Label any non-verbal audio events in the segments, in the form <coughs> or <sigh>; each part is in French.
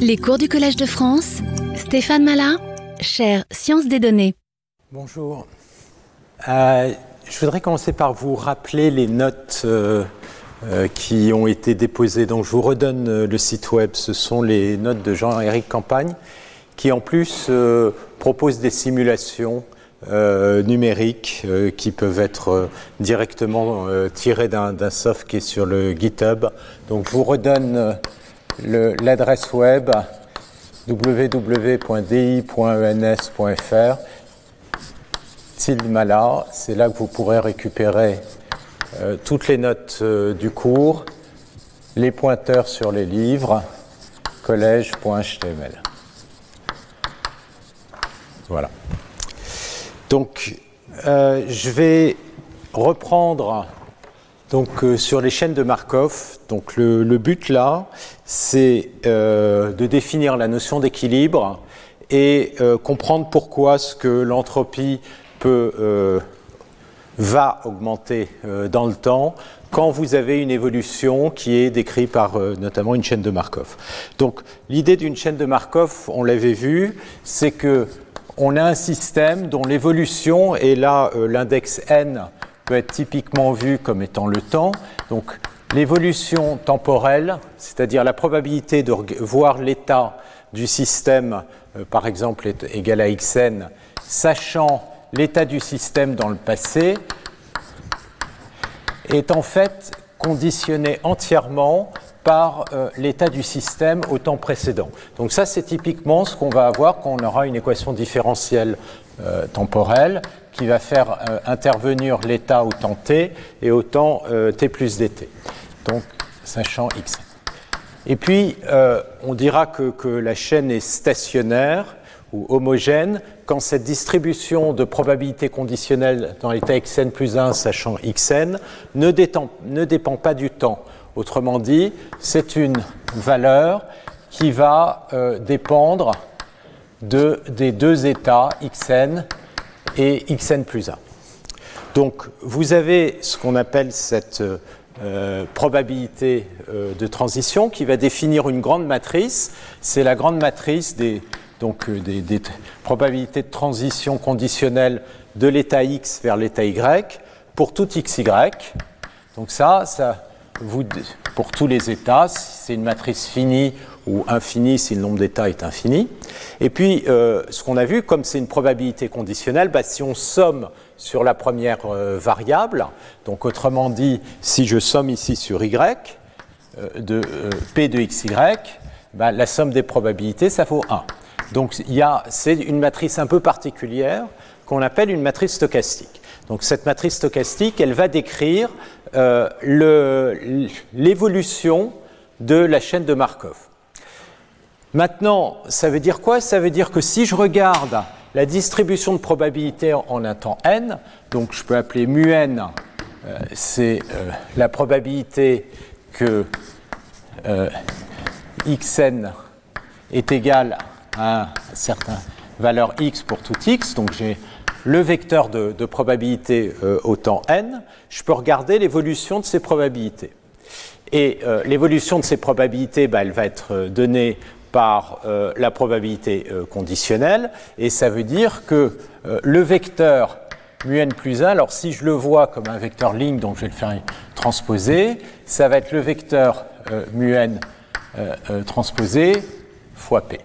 Les cours du Collège de France, Stéphane Malin, chaire Sciences des données. Bonjour. Euh, je voudrais commencer par vous rappeler les notes euh, euh, qui ont été déposées. Donc je vous redonne le site web. Ce sont les notes de Jean-Éric Campagne qui en plus propose des simulations numériques qui peuvent être directement tirées d'un soft qui est sur le GitHub. Donc je vous redonne l'adresse web www.di.ens.fr. Mala, c'est là que vous pourrez récupérer euh, toutes les notes euh, du cours, les pointeurs sur les livres, collège.html. Voilà. Donc, euh, je vais reprendre donc euh, sur les chaînes de Markov, donc le, but là, c'est euh, de définir la notion d'équilibre et euh, comprendre pourquoi ce que l'entropie peut va augmenter dans le temps quand vous avez une évolution qui est décrite par notamment une chaîne de Markov. Donc l'idée d'une chaîne de Markov, on l'avait vu, c'est que on a un système dont l'évolution est là l'index n peut être typiquement vu comme étant le temps. Donc l'évolution temporelle, c'est-à-dire la probabilité de voir l'état du système, euh, par exemple, est égale à xn, sachant l'état du système dans le passé, est en fait conditionnée entièrement par euh, l'état du système au temps précédent. Donc ça, c'est typiquement ce qu'on va avoir quand on aura une équation différentielle euh, temporelle qui va faire euh, intervenir l'état au temps t et au temps euh, t plus dt. Donc, sachant x. Et puis, euh, on dira que, que, la chaîne est stationnaire ou homogène quand cette distribution de probabilité conditionnelle dans l'état xn plus 1, sachant xn, ne, ne dépend pas du temps. Autrement dit, c'est une valeur qui va dépendre de, des deux états xn et xn plus 1. Donc vous avez ce qu'on appelle cette euh, probabilité euh, de transition qui va définir une grande matrice. C'est la grande matrice des, donc, euh, des, probabilités de transition conditionnelle de l'état x vers l'état y pour tout xy. Donc ça, ça vous, pour tous les états, c'est une matrice finie ou infini si le nombre d'états est infini. Et puis, euh, ce qu'on a vu, comme c'est une probabilité conditionnelle, bah, si on somme sur la première euh, variable, donc autrement dit, si je somme ici sur y, euh, de p de xy, bah, la somme des probabilités, ça vaut 1. Donc, c'est une matrice un peu particulière qu'on appelle une matrice stochastique. Donc, cette matrice stochastique, elle va décrire l'évolution de la chaîne de Markov. Maintenant, ça veut dire quoi? Ça veut dire que si je regarde la distribution de probabilité en un temps n, donc je peux appeler mu n, euh, c'est euh, la probabilité que euh, xn est égal à une certaine valeur x pour tout x, donc j'ai le vecteur de, probabilité au temps n, je peux regarder l'évolution de ces probabilités. Et l'évolution de ces probabilités, bah, elle va être donnée par euh, la probabilité euh, conditionnelle, et ça veut dire que euh, le vecteur mu n plus 1, alors si je le vois comme un vecteur ligne, donc je vais le faire transposer, ça va être le vecteur mu n transposé fois p.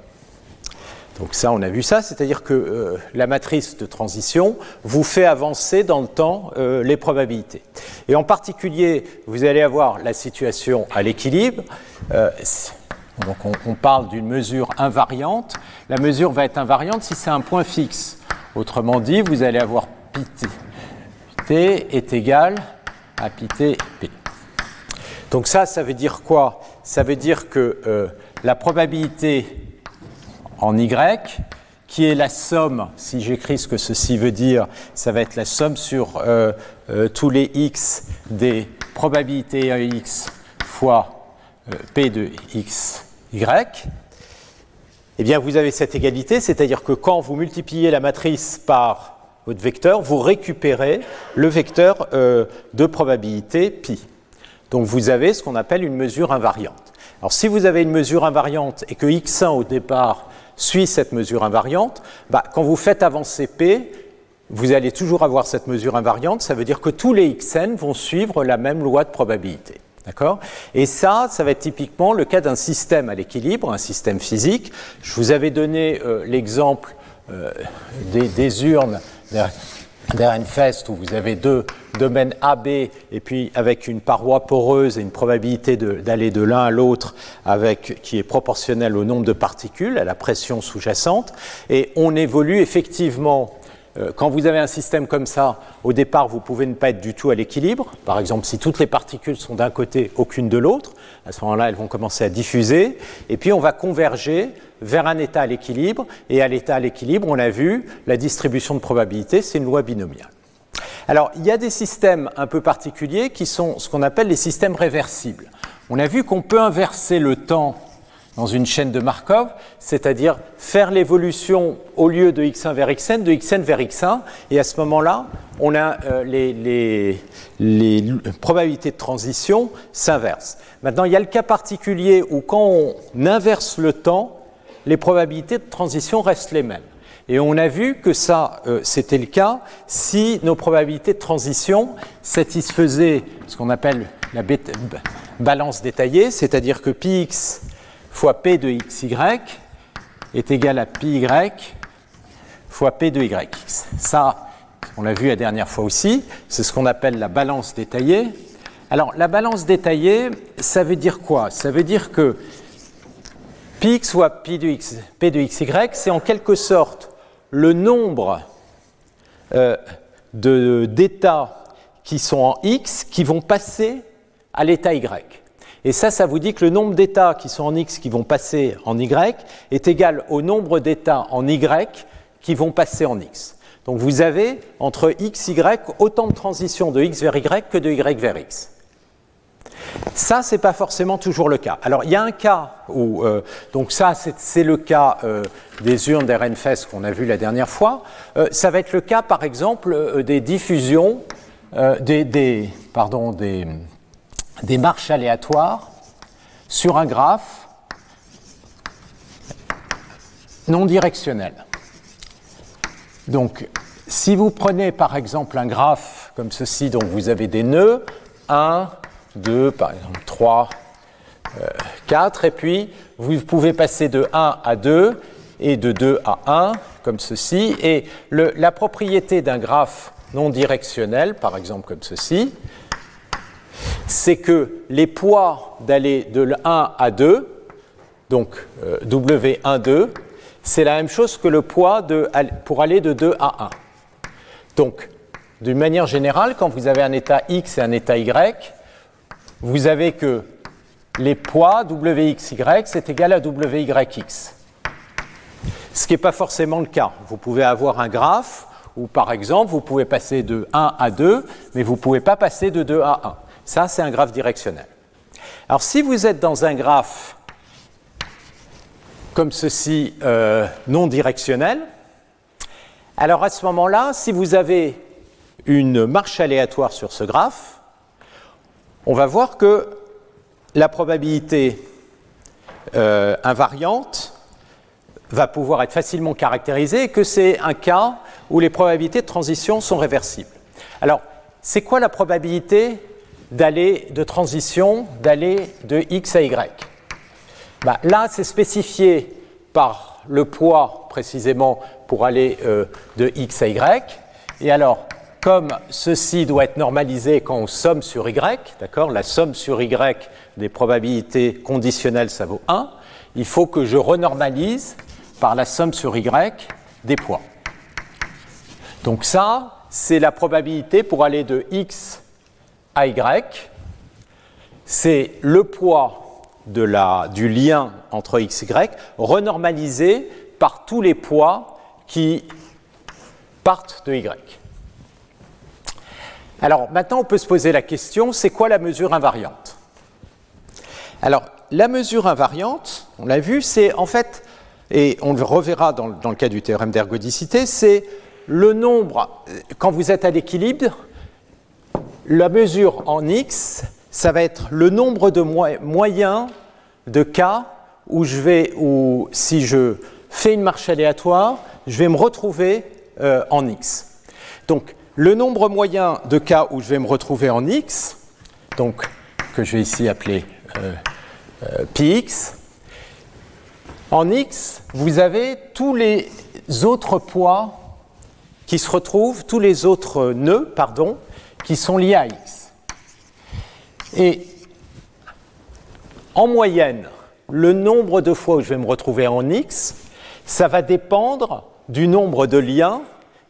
Donc ça, on a vu ça, c'est-à-dire que la matrice de transition vous fait avancer dans le temps les probabilités. Et en particulier, vous allez avoir la situation à l'équilibre. Donc on, parle d'une mesure invariante. La mesure va être invariante si c'est un point fixe. Autrement dit, vous allez avoir pi t, est égal à pi t p. Donc ça, ça veut dire quoi? Ça veut dire que euh, la probabilité en y, qui est la somme, si j'écris ce que ceci veut dire, ça va être la somme sur euh, euh, tous les x des probabilités x fois P de x, y, eh bien vous avez cette égalité, c'est-à-dire que quand vous multipliez la matrice par votre vecteur, vous récupérez le vecteur euh, de probabilité pi. Donc vous avez ce qu'on appelle une mesure invariante. Alors si vous avez une mesure invariante et que x1 au départ suit cette mesure invariante, bah, quand vous faites avancer p, vous allez toujours avoir cette mesure invariante, ça veut dire que tous les xn vont suivre la même loi de probabilité. D'accord Et ça, ça va être typiquement le cas d'un système à l'équilibre, un système physique. Je vous avais donné euh, l'exemple euh, des, des, urnes d'Ehrenfest où vous avez deux domaines AB et puis avec une paroi poreuse et une probabilité d'aller de, l'un à l'autre qui est proportionnelle au nombre de particules, à la pression sous-jacente. Et on évolue effectivement quand vous avez un système comme ça, au départ, vous pouvez ne pas être du tout à l'équilibre. Par exemple, si toutes les particules sont d'un côté, aucune de l'autre, à ce moment-là, elles vont commencer à diffuser. Et puis, on va converger vers un état à l'équilibre. Et à l'état à l'équilibre, on l'a vu, la distribution de probabilité, c'est une loi binomiale. Alors, il y a des systèmes un peu particuliers qui sont ce qu'on appelle les systèmes réversibles. On a vu qu'on peut inverser le temps dans une chaîne de Markov, c'est-à-dire faire l'évolution au lieu de x1 vers xn, de xn vers x1, et à ce moment-là, on a euh, les, probabilités de transition s'inversent. Maintenant, il y a le cas particulier où quand on inverse le temps, les probabilités de transition restent les mêmes. Et on a vu que ça, euh, c'était le cas si nos probabilités de transition satisfaisaient ce qu'on appelle la balance détaillée, c'est-à-dire que πx fois P de xy est égal à pi y fois P de yx. Ça, on l'a vu la dernière fois aussi, c'est ce qu'on appelle la balance détaillée. Alors, la balance détaillée, ça veut dire quoi? Ça veut dire que πx fois pi de x, P de xy, c'est en quelque sorte le nombre euh, d'états qui sont en x qui vont passer à l'état y. Et ça, ça vous dit que le nombre d'états qui sont en X qui vont passer en Y est égal au nombre d'états en Y qui vont passer en X. Donc vous avez entre X, Y autant de transitions de X vers Y que de Y vers X. Ça, ce n'est pas forcément toujours le cas. Alors, il y a un cas où, euh, donc ça, c'est le cas euh, des urnes d'RNFS qu'on a vu la dernière fois. Euh, ça va être le cas, par exemple, des diffusions, des, des, pardon, des, des marches aléatoires sur un graphe non directionnel. Donc, si vous prenez par exemple un graphe comme ceci, dont vous avez des nœuds, 1, 2, par exemple 3, 4, euh, et puis vous pouvez passer de 1 à 2 et de 2 à 1, comme ceci, et la propriété d'un graphe non directionnel, par exemple comme ceci, c'est que les poids d'aller de 1 à 2, donc euh, W1, 2, c'est la même chose que le poids pour aller de 2 à 1. Donc, d'une manière générale, quand vous avez un état x et un état y, vous avez que les poids WXY, c'est égal à WYX. Ce qui n'est pas forcément le cas. Vous pouvez avoir un graphe où, par exemple, vous pouvez passer de 1 à 2, mais vous ne pouvez pas passer de 2 à 1. Ça, c'est un graphe directionnel. Alors, si vous êtes dans un graphe comme ceci, euh, non directionnel, alors à ce moment-là, si vous avez une marche aléatoire sur ce graphe, on va voir que la probabilité euh, invariante va pouvoir être facilement caractérisée et que c'est un cas où les probabilités de transition sont réversibles. Alors, c'est quoi la probabilité d'aller de transition, d'aller de x à y. Bah, là, c'est spécifié par le poids précisément pour aller euh, de x à y. Et alors, comme ceci doit être normalisé quand on somme sur y, d'accord La somme sur y des probabilités conditionnelles, ça vaut 1. Il faut que je renormalise par la somme sur y des poids. Donc ça, c'est la probabilité pour aller de x AY, c'est le poids du lien entre x, y renormalisé par tous les poids qui partent de y. Alors maintenant, on peut se poser la question, c'est quoi la mesure invariante? Alors, la mesure invariante, on l'a vu, c'est en fait, et on le reverra dans, dans le cas du théorème d'ergodicité, c'est le nombre, quand vous êtes à l'équilibre, la mesure en x, ça va être le nombre de moyens de cas où je vais, où si je fais une marche aléatoire, je vais me retrouver euh, en x. Donc, le nombre moyen de cas où je vais me retrouver en x, donc que je vais ici appeler euh, euh, px, en x, vous avez tous les autres poids qui se retrouvent, tous les autres nœuds, pardon, qui sont liés à x. Et en moyenne, le nombre de fois où je vais me retrouver en x, ça va dépendre du nombre de liens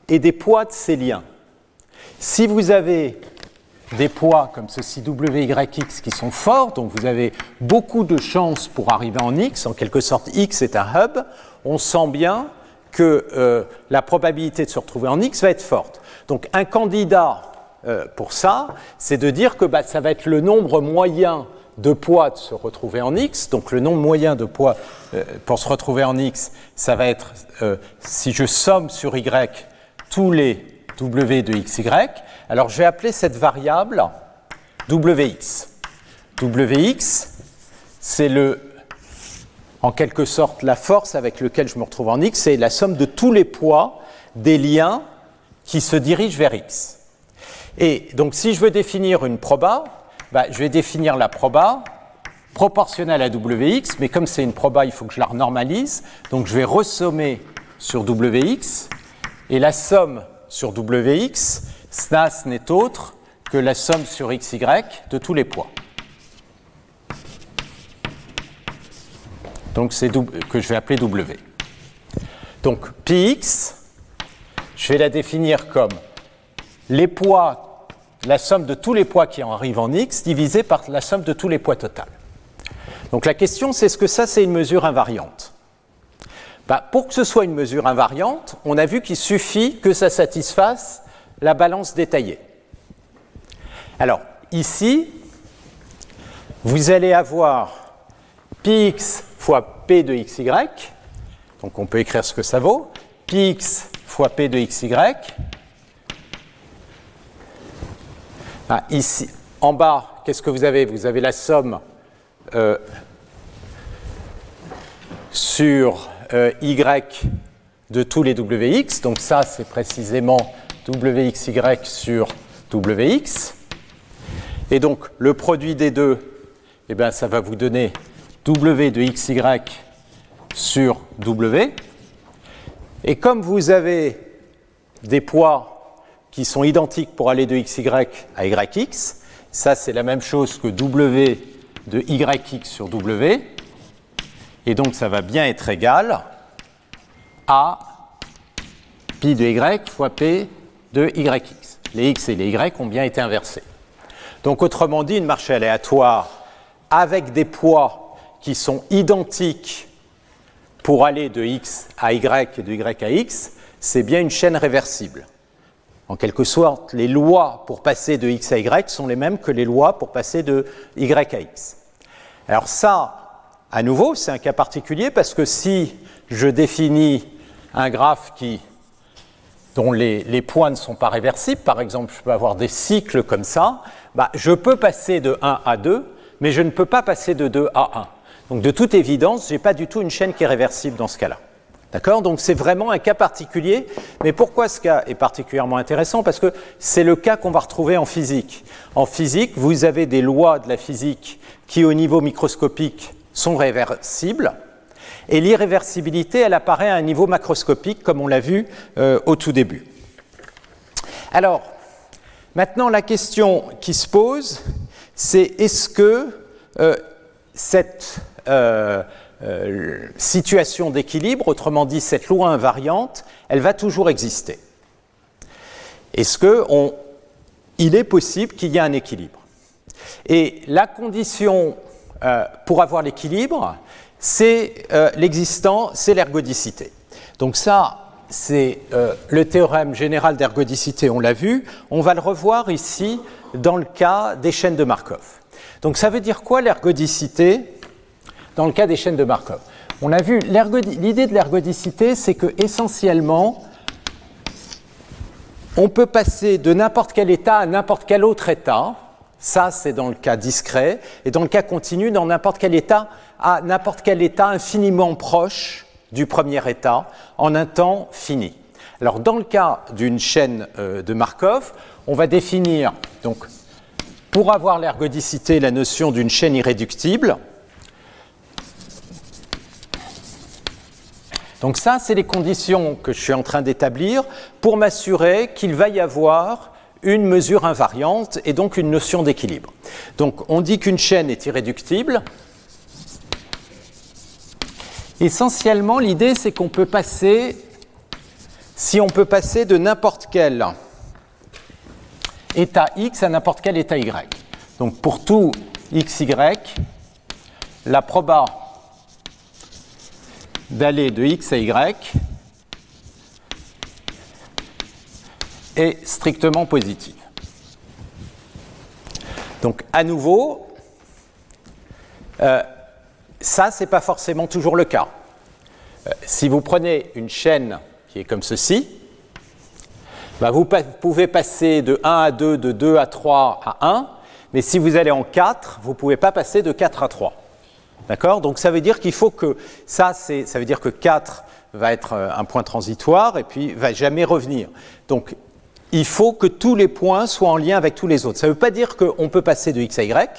et des poids de ces liens. Si vous avez des poids comme ceci WYX qui sont forts, donc vous avez beaucoup de chances pour arriver en X, en quelque sorte X est un hub, on sent bien que euh, la probabilité de se retrouver en X va être forte. Donc un candidat euh, pour ça, c'est de dire que bah, ça va être le nombre moyen de poids de se retrouver en X. Donc le nombre moyen de poids euh, pour se retrouver en X, ça va être, si je somme sur Y tous les W de XY, alors je vais appeler cette variable Wx. Wx, c'est le, en quelque sorte la force avec laquelle je me retrouve en X, c'est la somme de tous les poids des liens qui se dirigent vers X. Et donc si je veux définir une proba, bah, je vais définir la proba proportionnelle à Wx, mais comme c'est une proba, il faut que je la renormalise, donc je vais ressommer sur Wx, et la somme sur Wx, SNAS n'est autre que la somme sur xy de tous les poids. Donc c'est que je vais appeler W. Donc Px, je vais la définir comme les poids, la somme de tous les poids qui en arrivent en x divisé par la somme de tous les poids total. Donc la question c'est est-ce que ça c'est une mesure invariante? Bah, Pour que ce soit une mesure invariante, on a vu qu'il suffit que ça satisfasse la balance détaillée. Alors, ici, vous allez avoir px fois p de xy, donc on peut écrire ce que ça vaut, px fois p de xy. Ah, ici, en bas, qu'est-ce que vous avez? Vous avez la somme euh, sur euh, y de tous les wx, donc ça c'est précisément WXY sur WX. Et donc le produit des deux, eh bien, ça va vous donner W de XY sur W. Et comme vous avez des poids qui sont identiques pour aller de XY à YX, ça c'est la même chose que W de YX sur W. Et donc ça va bien être égal à pi de Y fois P de YX. Les X et les Y ont bien été inversés. Donc autrement dit, une marche aléatoire avec des poids qui sont identiques pour aller de X à Y et de Y à X, c'est bien une chaîne réversible. En quelque sorte, les lois pour passer de X à Y sont les mêmes que les lois pour passer de Y à X. Alors ça, à nouveau, c'est un cas particulier parce que si je définis un graphe dont les, points ne sont pas réversibles, par exemple, je peux avoir des cycles comme ça, bah, je peux passer de 1 à 2, mais je ne peux pas passer de 2 à 1. Donc de toute évidence, je n'ai pas du tout une chaîne qui est réversible dans ce cas-là. D'accord? Donc c'est vraiment un cas particulier. Mais pourquoi ce cas est particulièrement intéressant? Parce que c'est le cas qu'on va retrouver en physique. En physique, vous avez des lois de la physique qui, au niveau microscopique, sont réversibles. Et l'irréversibilité, elle apparaît à un niveau macroscopique, comme on l'a vu euh, au tout début. Alors, maintenant, la question qui se pose, c'est est-ce que euh, cette euh, situation d'équilibre, autrement dit cette loi invariante, elle va toujours exister Est-ce qu'il est possible qu'il y ait un équilibre? Et la condition pour avoir l'équilibre, c'est euh, l'existant, c'est l'ergodicité. Donc ça, c'est euh, le théorème général d'ergodicité, on l'a vu. On va le revoir ici dans le cas des chaînes de Markov. Donc ça veut dire quoi l'ergodicité? Dans le cas des chaînes de Markov On a vu l'idée de l'ergodicité, c'est que essentiellement, on peut passer de n'importe quel état à n'importe quel autre état Ça, c'est dans le cas discret. Et dans le cas continu, dans n'importe quel état, à n'importe quel état infiniment proche du premier état, en un temps fini. Alors, dans le cas d'une chaîne euh, de Markov, on va définir, donc, pour avoir l'ergodicité, la notion d'une chaîne irréductible. Donc ça, c'est les conditions que je suis en train d'établir pour m'assurer qu'il va y avoir une mesure invariante et donc une notion d'équilibre. Donc on dit qu'une chaîne est irréductible. Essentiellement, l'idée, c'est qu'on peut passer, si on peut passer de n'importe quel état x à n'importe quel état y. Donc pour tout xy, la proba d'aller de x à y est strictement positive. Donc à nouveau, euh, ça, ce n'est pas forcément toujours le cas. Euh, si vous prenez une chaîne qui est comme ceci, bah, vous pouvez passer de 1 à 2, de 2 à 3 à 1, mais si vous allez en 4, vous ne pouvez pas passer de 4 à 3. D'accord? Donc ça veut dire qu'il faut que ça, ça veut dire que 4 va être euh, un point transitoire et puis va jamais revenir. Donc il faut que tous les points soient en lien avec tous les autres. Ça ne veut pas dire qu'on peut passer de x à y,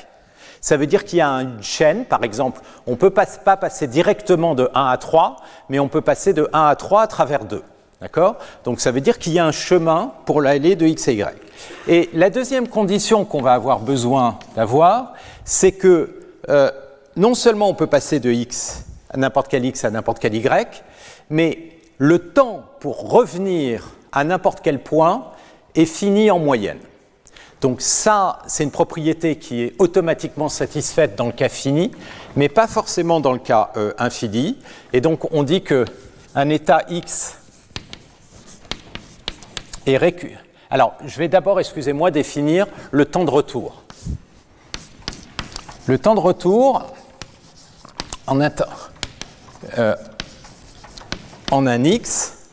ça veut dire qu'il y a une chaîne, par exemple, on ne peut pas, pas passer directement de 1 à 3, mais on peut passer de 1 à 3 à travers 2. D'accord? Donc ça veut dire qu'il y a un chemin pour l'aller de x à y. Et la deuxième condition qu'on va avoir besoin d'avoir, c'est que euh, non seulement on peut passer de x à n'importe quel x à n'importe quel y, mais le temps pour revenir à n'importe quel point est fini en moyenne. Donc ça, c'est une propriété qui est automatiquement satisfaite dans le cas fini, mais pas forcément dans le cas euh, infini. Et donc on dit que un état x est récurrent. Alors, je vais d'abord, excusez-moi, définir le temps de retour. Le temps de retour, en un, euh, en un x,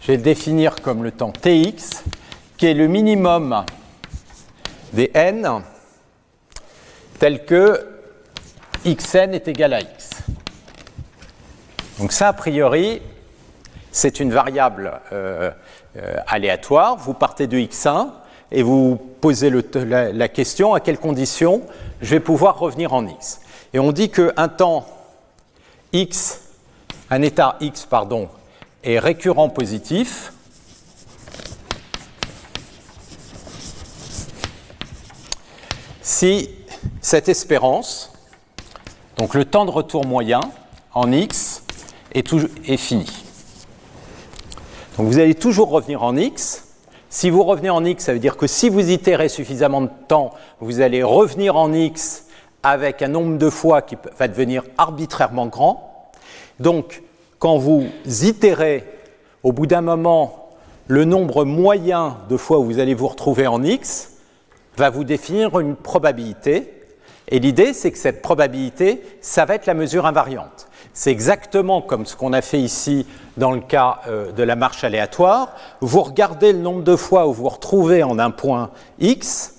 je vais le définir comme le temps tx, qui est le minimum des n tel que xn est égal à x. Donc ça, a priori, c'est une variable euh, euh, aléatoire. Vous partez de x1 et vous posez la, la, question à quelles conditions je vais pouvoir revenir en x. Et on dit qu'un temps x, un état x, pardon, est récurrent positif, si cette espérance, donc le temps de retour moyen en x, est, est fini. Donc vous allez toujours revenir en x. Si vous revenez en x, ça veut dire que si vous itérez suffisamment de temps, vous allez revenir en x avec un nombre de fois qui va devenir arbitrairement grand. Donc, quand vous itérez, au bout d'un moment, le nombre moyen de fois où vous allez vous retrouver en x va vous définir une probabilité. Et l'idée, c'est que cette probabilité, ça va être la mesure invariante. C'est exactement comme ce qu'on a fait ici dans le cas euh, de la marche aléatoire. Vous regardez le nombre de fois où vous vous retrouvez en un point x,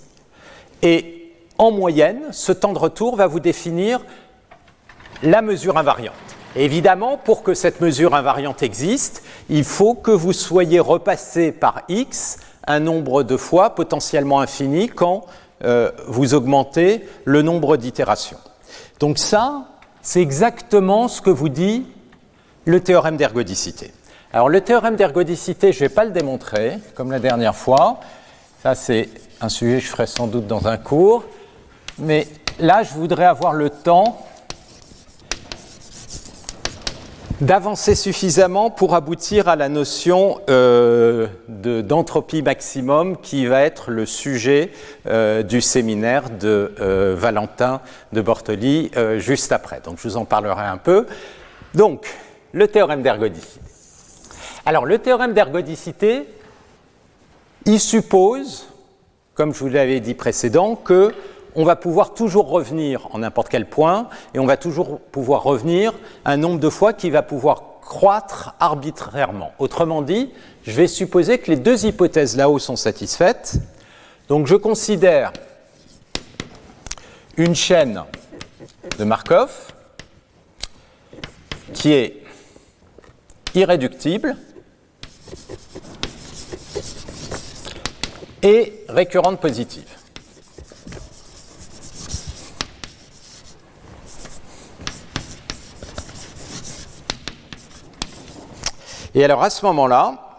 et en moyenne, ce temps de retour va vous définir la mesure invariante. évidemment, pour que cette mesure invariante existe, il faut que vous soyez repassé par x un nombre de fois potentiellement infini quand euh, vous augmentez le nombre d'itérations. Donc ça, c'est exactement ce que vous dit le théorème d'ergodicité. Alors le théorème d'ergodicité, je ne vais pas le démontrer comme la dernière fois. Ça, c'est un sujet que je ferai sans doute dans un cours. Mais là, je voudrais avoir le temps d'avancer suffisamment pour aboutir à la notion euh, d'entropie maximum qui va être le sujet euh, du séminaire de euh, Valentin de Bortoli juste après. Donc je vous en parlerai un peu. Donc, le théorème d'ergodicité. Alors, le théorème d'ergodicité, il suppose, comme je vous l'avais dit précédemment, que on va pouvoir toujours revenir en n'importe quel point et on va toujours pouvoir revenir un nombre de fois qui va pouvoir croître arbitrairement. Autrement dit, je vais supposer que les deux hypothèses là-haut sont satisfaites. Donc je considère une chaîne de Markov qui est irréductible et récurrente positive. Et alors à ce moment-là,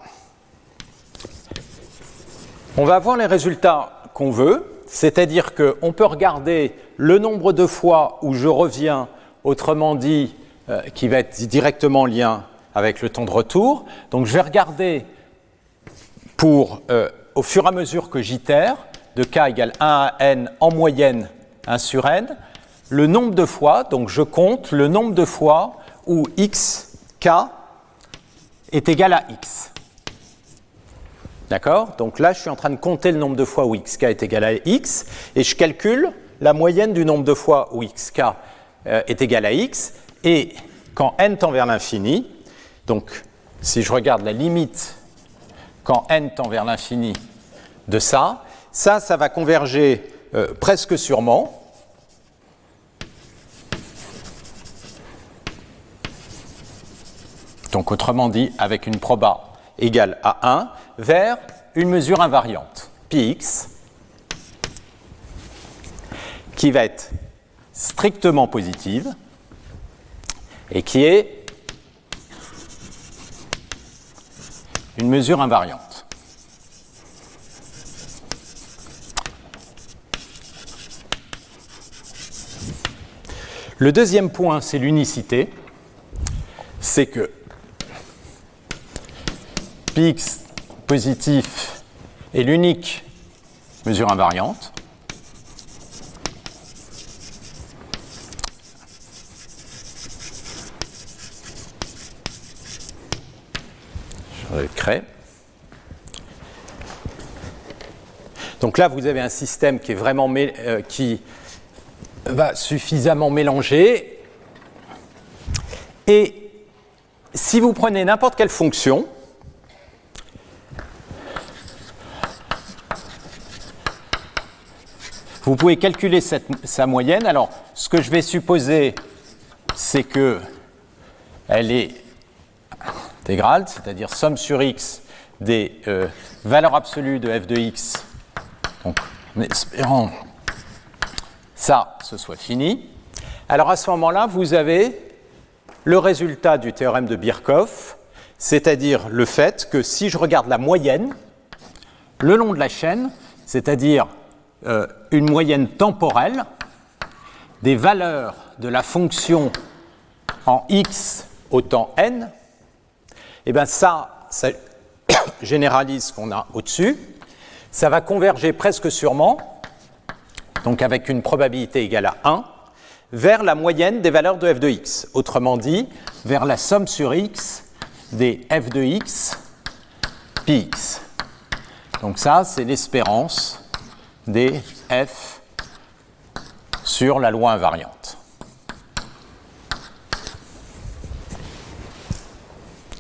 on va avoir les résultats qu'on veut, c'est-à-dire qu'on peut regarder le nombre de fois où je reviens, autrement dit, euh, qui va être directement en lien avec le temps de retour. Donc je vais regarder pour, euh, au fur et à mesure que j'itère, de k égale 1 à n en moyenne 1 sur n, le nombre de fois, donc je compte le nombre de fois où x, k, est égal à x. D'accord? Donc là, je suis en train de compter le nombre de fois où xk est égal à x, et je calcule la moyenne du nombre de fois où xk euh, est égal à x, et quand n tend vers l'infini, donc si je regarde la limite quand n tend vers l'infini de ça, ça, ça va converger euh, presque sûrement. Donc autrement dit, avec une proba égale à 1, vers une mesure invariante, px, qui va être strictement positive et qui est une mesure invariante. Le deuxième point, c'est l'unicité. C'est que Px positif est l'unique mesure invariante. Je crée. Donc là, vous avez un système qui est vraiment euh, qui va suffisamment mélanger. Et si vous prenez n'importe quelle fonction, Vous pouvez calculer sa moyenne. Alors, ce que je vais supposer, c'est que elle est intégrale, c'est-à-dire somme sur x des euh, valeurs absolues de f de x. Donc, en espérant ça, ce soit fini. Alors à ce moment-là, vous avez le résultat du théorème de Birkhoff, c'est-à-dire le fait que si je regarde la moyenne le long de la chaîne, c'est-à-dire euh, une moyenne temporelle des valeurs de la fonction en x au temps n, et eh bien ça, ça <coughs> généralise ce qu'on a au-dessus. Ça va converger presque sûrement, donc avec une probabilité égale à 1, vers la moyenne des valeurs de f de x. Autrement dit, vers la somme sur x des f de x px. Donc ça, c'est l'espérance des f sur la loi invariante.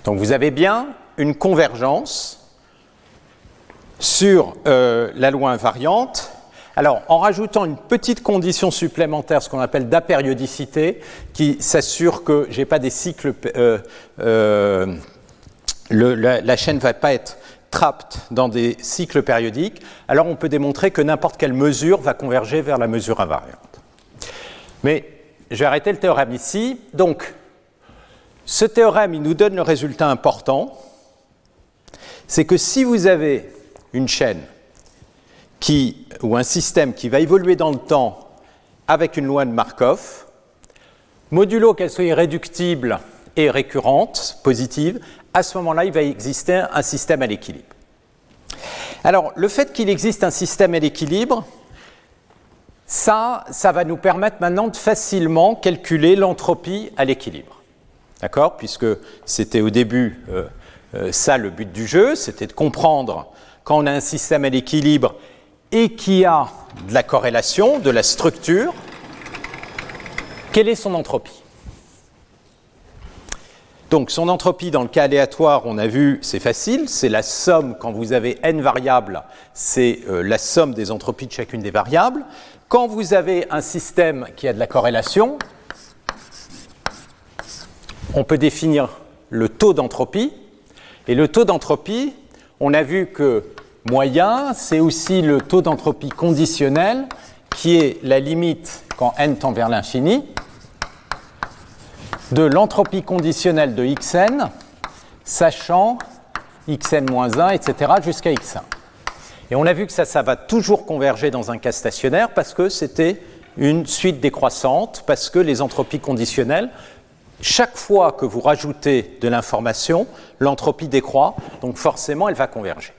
Donc vous avez bien une convergence sur euh, la loi invariante. Alors, en rajoutant une petite condition supplémentaire, ce qu'on appelle d'apériodicité, qui s'assure que j'ai pas des cycles, euh, euh, la, la, chaîne ne va pas être trapped dans des cycles périodiques, alors on peut démontrer que n'importe quelle mesure va converger vers la mesure invariante. Mais j'ai arrêté le théorème ici. Donc, ce théorème, il nous donne le résultat important, c'est que si vous avez une chaîne qui, ou un système qui va évoluer dans le temps avec une loi de Markov, modulo qu'elle soit irréductible et récurrente, positive, à ce moment-là, il va exister un système à l'équilibre. Alors, le fait qu'il existe un système à l'équilibre, ça, ça va nous permettre maintenant de facilement calculer l'entropie à l'équilibre. D'accord? Puisque c'était au début euh, euh, ça le but du jeu, c'était de comprendre quand on a un système à l'équilibre et qui a de la corrélation, de la structure, quelle est son entropie? Donc son entropie dans le cas aléatoire, on a vu, c'est facile, c'est la somme, quand vous avez n variables, c'est euh, la somme des entropies de chacune des variables. quand vous avez un système qui a de la corrélation, on peut définir le taux d'entropie. Et le taux d'entropie, on a vu que moyen, c'est aussi le taux d'entropie conditionnel, qui est la limite quand n tend vers l'infini, de l'entropie conditionnelle de xn, sachant xn-1, etc., jusqu'à x1. Et on a vu que ça, ça va toujours converger dans un cas stationnaire parce que c'était une suite décroissante, parce que les entropies conditionnelles, chaque fois que vous rajoutez de l'information, l'entropie décroît, donc forcément elle va converger.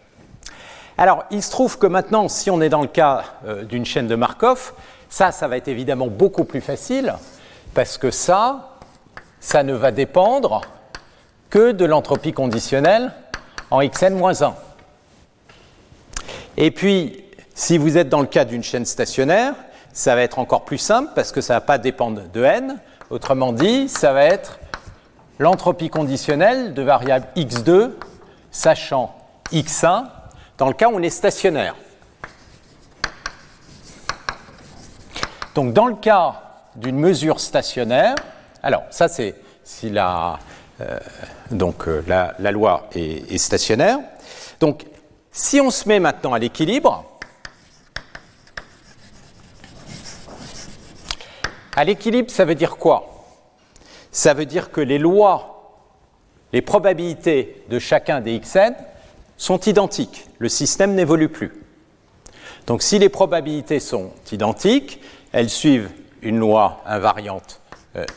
Alors, il se trouve que maintenant, si on est dans le cas euh, d'une chaîne de Markov, ça, ça va être évidemment beaucoup plus facile, parce que ça, ça ne va dépendre que de l'entropie conditionnelle en xn-1. Et puis, si vous êtes dans le cas d'une chaîne stationnaire, ça va être encore plus simple parce que ça ne va pas dépendre de n. Autrement dit, ça va être l'entropie conditionnelle de variable x2 sachant x1 dans le cas où on est stationnaire. Donc dans le cas d'une mesure stationnaire, alors ça c'est si la, euh, donc, euh, la, loi est, stationnaire. Donc si on se met maintenant à l'équilibre, à l'équilibre ça veut dire quoi? Ça veut dire que les lois, les probabilités de chacun des xn sont identiques. Le système n'évolue plus. Donc si les probabilités sont identiques, elles suivent une loi invariante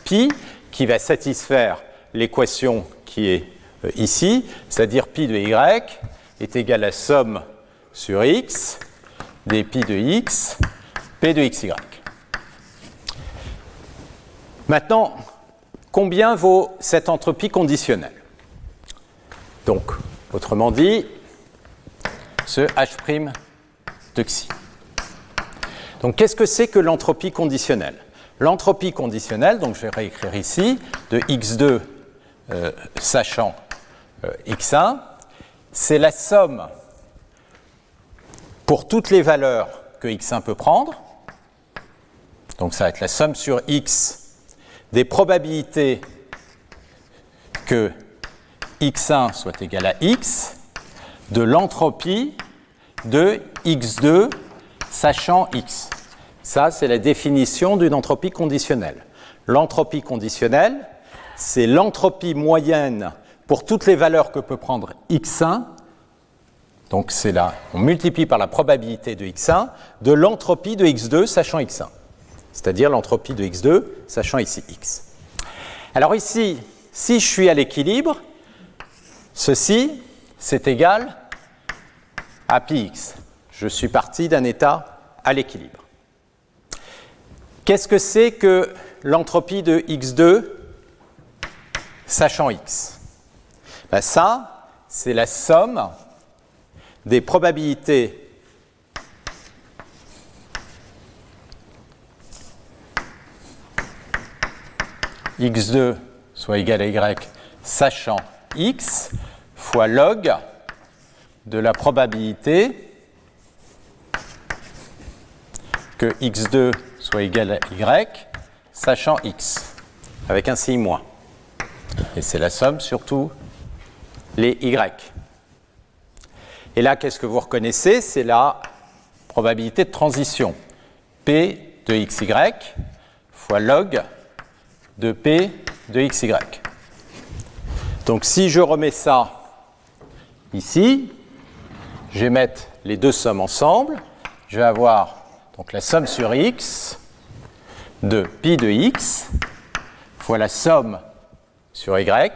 pi qui va satisfaire l'équation qui est euh, ici, c'est-à-dire pi de y est égal à somme sur x des pi de x, p de xy. Maintenant, combien vaut cette entropie conditionnelle Donc, autrement dit, ce H' de xi. Donc qu'est-ce que c'est que l'entropie conditionnelle? L'entropie conditionnelle, donc je vais réécrire ici, de x2 euh, sachant euh, x1, c'est la somme pour toutes les valeurs que x1 peut prendre. Donc ça va être la somme sur x des probabilités que x1 soit égal à x de l'entropie de x2 sachant x. Ça, c'est la définition d'une entropie conditionnelle. L'entropie conditionnelle, c'est l'entropie moyenne pour toutes les valeurs que peut prendre x1. Donc c'est là, on multiplie par la probabilité de x1 de l'entropie de x2 sachant x1. C'est-à-dire l'entropie de x2 sachant ici x. Alors ici, si je suis à l'équilibre, ceci, c'est égal à πx. Je suis parti d'un état à l'équilibre. Qu'est-ce que c'est que l'entropie de x2 sachant x? Ben Ça, c'est la somme des probabilités x2 soit égal à y sachant x fois log de la probabilité que x2 soit égal à y, sachant x, avec un signe moins. Et c'est la somme sur tous les y. Et là, qu'est-ce que vous reconnaissez? C'est la probabilité de transition. P de xy fois log de P de xy. Donc si je remets ça ici, je vais mettre les deux sommes ensemble. Je vais avoir donc la somme sur x de pi de x fois la somme sur y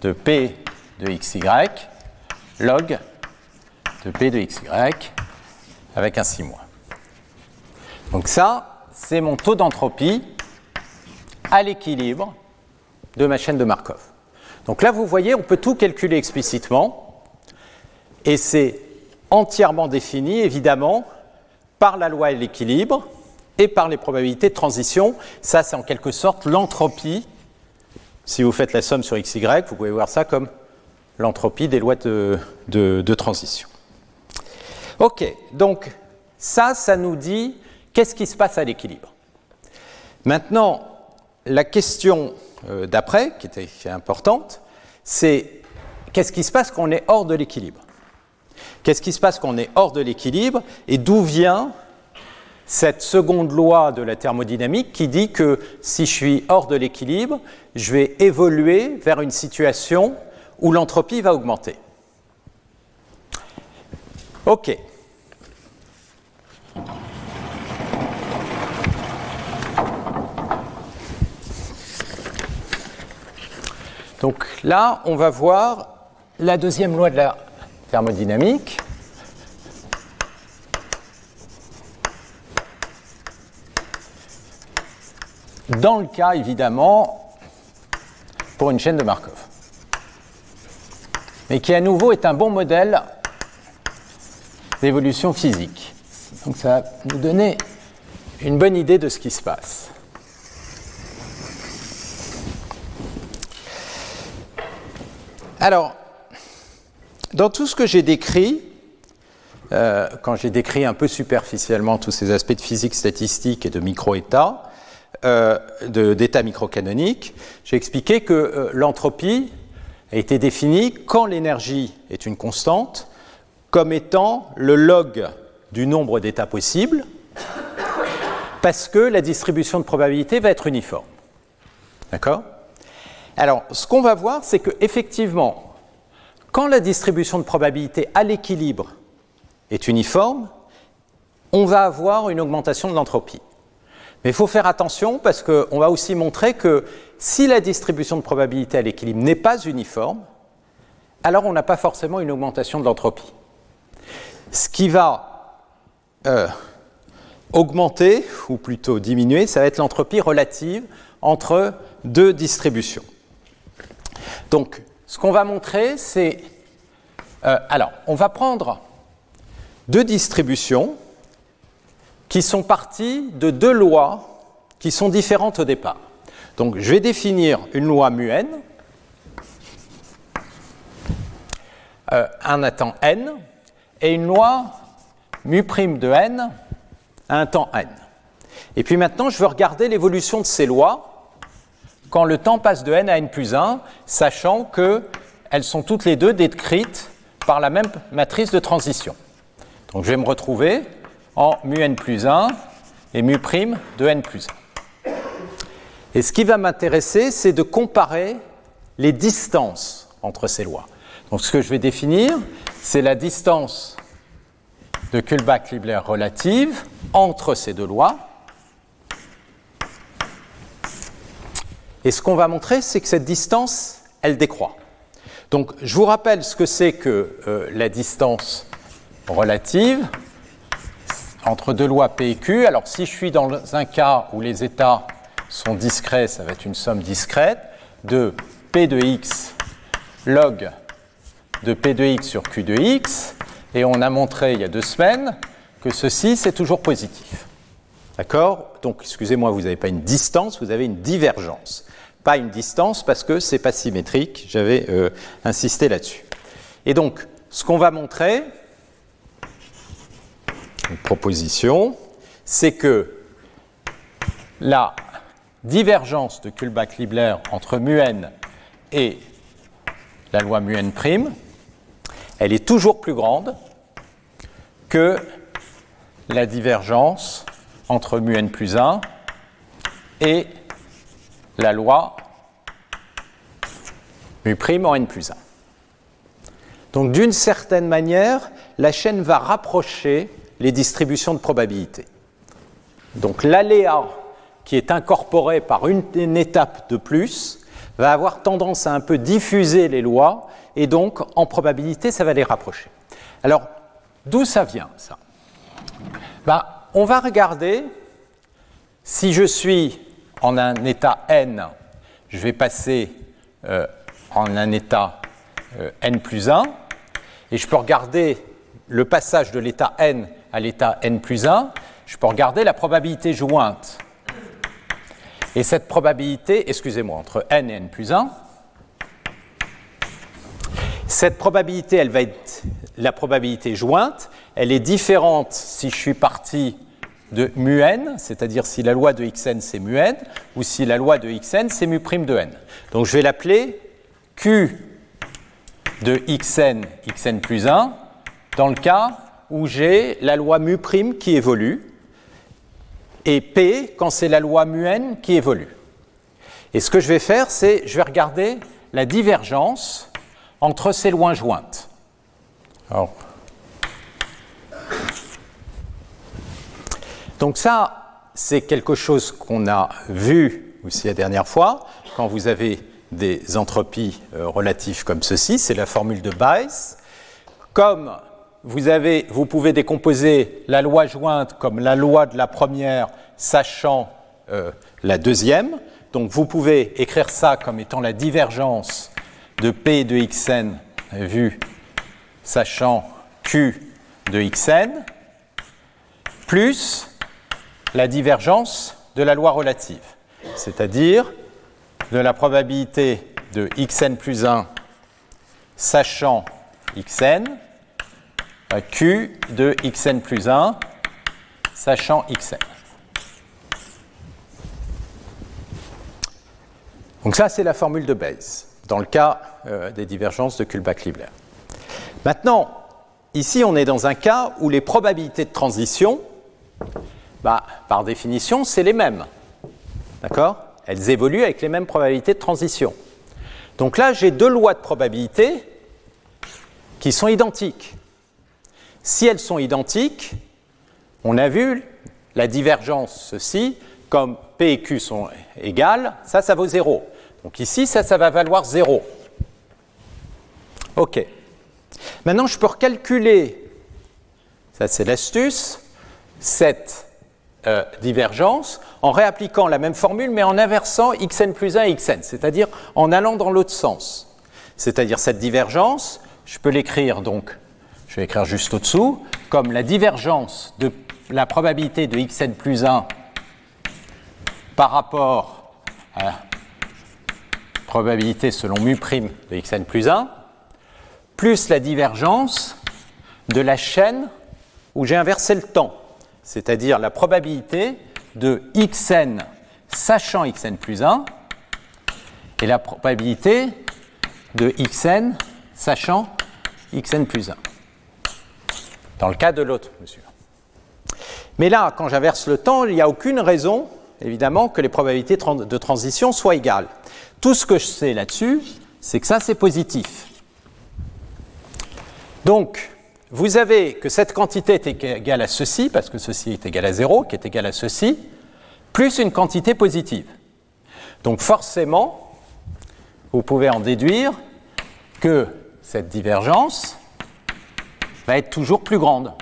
de p de xy log de p de xy avec un 6 moins. Donc ça, c'est mon taux d'entropie à l'équilibre de ma chaîne de Markov. Donc là, vous voyez, on peut tout calculer explicitement, et c'est entièrement défini, évidemment, par la loi de l'équilibre et par les probabilités de transition. Ça, c'est en quelque sorte l'entropie. Si vous faites la somme sur xy, vous pouvez voir ça comme l'entropie des lois de, de transition. Ok, donc ça, ça nous dit qu'est-ce qui se passe à l'équilibre Maintenant, la question euh, d'après, qui était importante, c'est qu'est-ce qui se passe quand on est hors de l'équilibre? Qu'est-ce qui se passe quand on est hors de l'équilibre et d'où vient cette seconde loi de la thermodynamique qui dit que si je suis hors de l'équilibre, je vais évoluer vers une situation où l'entropie va augmenter. OK. Donc là, on va voir la deuxième loi de la thermodynamique. Dans le cas, évidemment, pour une chaîne de Markov. Mais qui, à nouveau, est un bon modèle d'évolution physique. Donc ça va nous donner une bonne idée de ce qui se passe. Alors, dans tout ce que j'ai décrit, euh, quand j'ai décrit un peu superficiellement tous ces aspects de physique statistique et de micro-état, euh, d'état microcanonique, j'ai expliqué que euh, l'entropie a été définie quand l'énergie est une constante comme étant le log du nombre d'états possibles, parce que la distribution de probabilité va être uniforme. D'accord? Alors, ce qu'on va voir, c'est que effectivement, quand la distribution de probabilité à l'équilibre est uniforme, on va avoir une augmentation de l'entropie. Mais il faut faire attention parce qu'on va aussi montrer que si la distribution de probabilité à l'équilibre n'est pas uniforme, alors on n'a pas forcément une augmentation de l'entropie. Ce qui va euh, augmenter, ou plutôt diminuer, ça va être l'entropie relative entre deux distributions. Donc, ce qu'on va montrer, c'est... Euh, alors, on va prendre deux distributions qui sont parties de deux lois qui sont différentes au départ. Donc, je vais définir une loi mu n, euh, un temps n, et une loi mu prime de n un temps n. Et puis maintenant, je veux regarder l'évolution de ces lois quand le temps passe de n à n plus 1, sachant qu'elles sont toutes les deux décrites par la même matrice de transition. Donc je vais me retrouver en mu n plus 1 et mu prime de n plus 1. Et ce qui va m'intéresser, c'est de comparer les distances entre ces lois. Donc ce que je vais définir, c'est la distance de Kullback-Libler relative entre ces deux lois. Et ce qu'on va montrer, c'est que cette distance, elle décroît. Donc, je vous rappelle ce que c'est que euh, la distance relative entre deux lois P et Q. Alors, si je suis dans un cas où les états sont discrets, ça va être une somme discrète de P de x log de P de x sur Q de x. Et on a montré il y a deux semaines que ceci, c'est toujours positif. D'accord? Donc, excusez-moi, vous n'avez pas une distance, vous avez une divergence une distance parce que c'est pas symétrique. J'avais euh, insisté là-dessus. Et donc, ce qu'on va montrer, une proposition, c'est que la divergence de Kullback-Libler entre mu n et la loi mu n prime, elle est toujours plus grande que la divergence entre mu n plus 1 et la loi mu' en n plus 1. Donc d'une certaine manière, la chaîne va rapprocher les distributions de probabilité. Donc l'aléa qui est incorporé par une, étape de plus va avoir tendance à un peu diffuser les lois et donc en probabilité ça va les rapprocher. Alors d'où ça vient ça? Ben, On va regarder si je suis en un état n, je vais passer euh, en un état euh, n plus 1, et je peux regarder le passage de l'état n à l'état n plus 1, je peux regarder la probabilité jointe. Et cette probabilité, excusez-moi, entre n et n plus 1, cette probabilité, elle va être la probabilité jointe, elle est différente si je suis parti de mu n, c'est-à-dire si la loi de xn c'est mu n, ou si la loi de xn c'est mu prime de n. Donc je vais l'appeler q de xn, xn plus 1, dans le cas où j'ai la loi mu prime qui évolue, et p quand c'est la loi mu n qui évolue. Et ce que je vais faire, c'est je vais regarder la divergence entre ces lois jointes. Donc ça, c'est quelque chose qu'on a vu aussi la dernière fois, quand vous avez des entropies euh, relatives comme ceci, c'est la formule de Bayes. Comme vous, avez, vous pouvez décomposer la loi jointe comme la loi de la première, sachant euh, la deuxième, donc vous pouvez écrire ça comme étant la divergence de P de xn vu sachant Q de xn plus la divergence de la loi relative, c'est-à-dire de la probabilité de xn plus 1 sachant xn à q de xn plus 1 sachant xn. Donc ça, c'est la formule de Bayes dans le cas euh, des divergences de Kullback-Leibler. Maintenant, ici, on est dans un cas où les probabilités de transition, bah, par définition, c'est les mêmes. D'accord? Elles évoluent avec les mêmes probabilités de transition. Donc là, j'ai deux lois de probabilité qui sont identiques. Si elles sont identiques, on a vu la divergence, ceci, comme P et Q sont égales, ça, ça vaut 0. Donc ici, ça, ça va valoir 0. OK. Maintenant, je peux recalculer, ça c'est l'astuce, cette euh, divergence en réappliquant la même formule, mais en inversant xn plus 1 et xn, c'est-à-dire en allant dans l'autre sens. C'est-à-dire cette divergence, je peux l'écrire donc, je vais écrire juste au-dessous, comme la divergence de la probabilité de xn plus 1 par rapport à probabilité selon mu de xn plus 1, plus la divergence de la chaîne où j'ai inversé le temps, c'est-à-dire la probabilité de xn sachant xn plus 1 et la probabilité de xn sachant xn plus 1. Dans le cas de l'autre mesure. Mais là, quand j'inverse le temps, il n'y a aucune raison, évidemment, que les probabilités de transition soient égales. Tout ce que je sais là-dessus, c'est que ça, c'est positif. Donc, vous avez que cette quantité est égale à ceci, parce que ceci est égal à 0, qui est égal à ceci, plus une quantité positive. Donc forcément, vous pouvez en déduire que cette divergence va être toujours plus grande.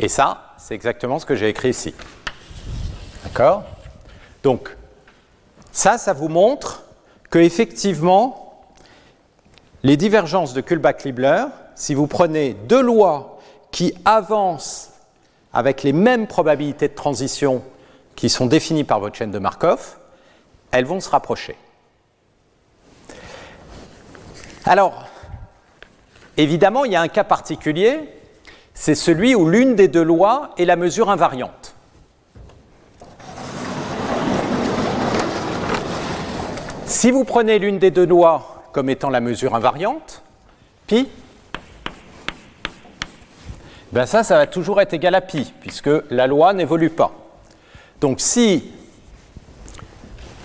Et ça, c'est exactement ce que j'ai écrit ici. D'accord? Donc, ça, ça vous montre que effectivement, les divergences de Kullback-Leibler, si vous prenez deux lois qui avancent avec les mêmes probabilités de transition qui sont définies par votre chaîne de Markov, elles vont se rapprocher. Alors, évidemment, il y a un cas particulier c'est celui où l'une des deux lois est la mesure invariante. Si vous prenez l'une des deux lois comme étant la mesure invariante, pi, ben ça, ça va toujours être égal à pi, puisque la loi n'évolue pas. Donc si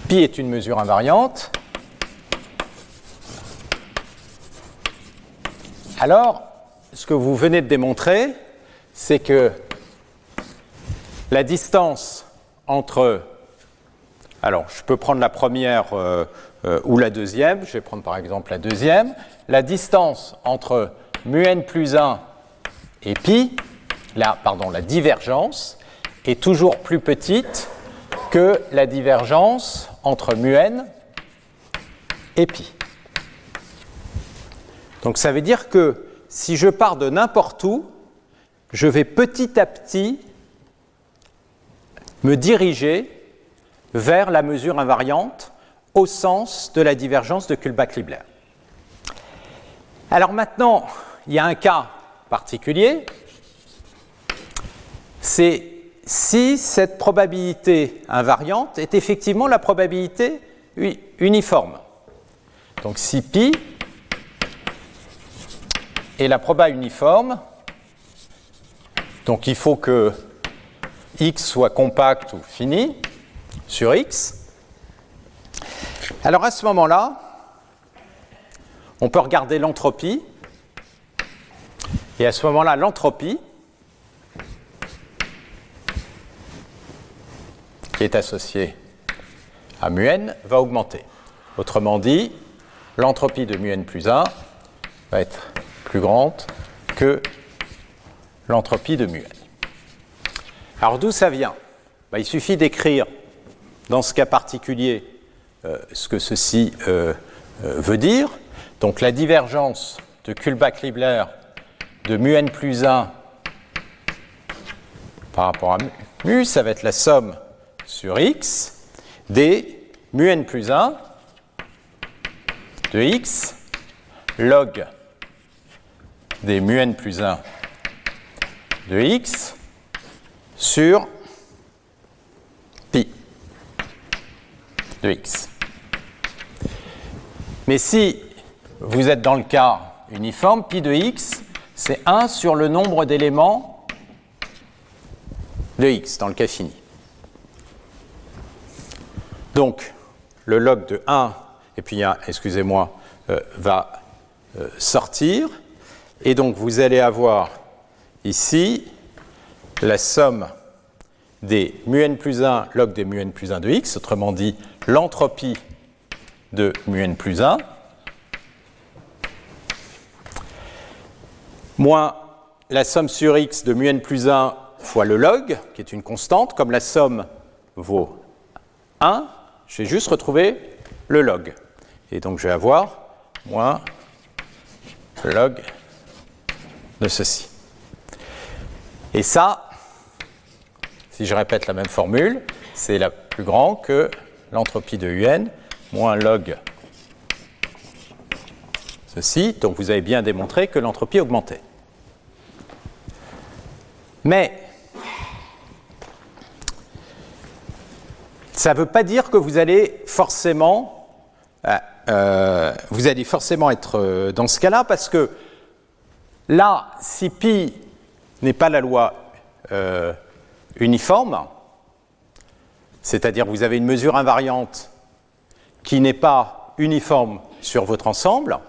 pi est une mesure invariante, alors ce que vous venez de démontrer, c'est que la distance entre... Alors, je peux prendre la première euh, euh, ou la deuxième. Je vais prendre par exemple la deuxième. La distance entre mu n plus 1 et pi, la, pardon, la divergence, est toujours plus petite que la divergence entre mu n et pi. Donc ça veut dire que si je pars de n'importe où, je vais petit à petit me diriger vers la mesure invariante au sens de la divergence de Kullback-Libler. Alors maintenant, il y a un cas particulier, c'est si cette probabilité invariante est effectivement la probabilité uniforme. Donc si pi est la proba uniforme, donc il faut que x soit compact ou fini sur x. Alors à ce moment-là, on peut regarder l'entropie. Et à ce moment-là, l'entropie, qui est associée à mu n, va augmenter. Autrement dit, l'entropie de mu n plus 1 va être plus grande que l'entropie de mu n. Alors d'où ça vient? Ben, Il suffit d'écrire dans ce cas particulier euh, ce que ceci euh, euh, veut dire. Donc la divergence de Kullback-Libler de mu n plus 1 par rapport à mu, ça va être la somme sur x des mu n plus 1 de x log des mu n plus 1 de x sur pi de x. Mais si vous êtes dans le cas uniforme, pi de x, c'est 1 sur le nombre d'éléments de x dans le cas fini. Donc, le log de 1, et puis excusez-moi, euh, va euh, sortir. Et donc, vous allez avoir ici la somme des mu n plus 1 log des mu n plus 1 de x, autrement dit l'entropie de mu n plus 1, moins la somme sur x de mu n plus 1 fois le log, qui est une constante, comme la somme vaut 1, je vais juste retrouver le log. Et donc je vais avoir moins log de ceci. Et ça, si je répète la même formule, c'est la plus grand que l'entropie de UN moins log ceci. Donc vous avez bien démontré que l'entropie augmentait. Mais ça ne veut pas dire que vous allez forcément, euh, euh, vous allez forcément être euh, dans ce cas-là, parce que là, si pi n'est pas la loi uniforme, c'est-à-dire vous avez une mesure invariante qui n'est pas uniforme sur votre ensemble,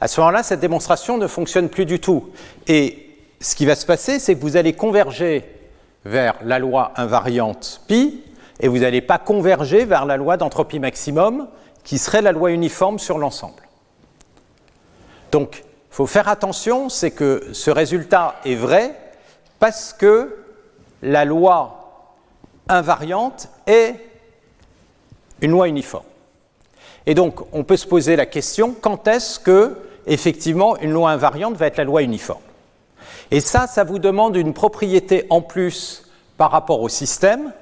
à ce moment-là, cette démonstration ne fonctionne plus du tout. Et ce qui va se passer, c'est que vous allez converger vers la loi invariante pi, et vous n'allez pas converger vers la loi d'entropie maximum, qui serait la loi uniforme sur l'ensemble. Donc, faut faire attention, c'est que ce résultat est vrai parce que la loi invariante est une loi uniforme. Et donc, on peut se poser la question quand est-ce que, effectivement, une loi invariante va être la loi uniforme? Et ça, ça vous demande une propriété en plus par rapport au système.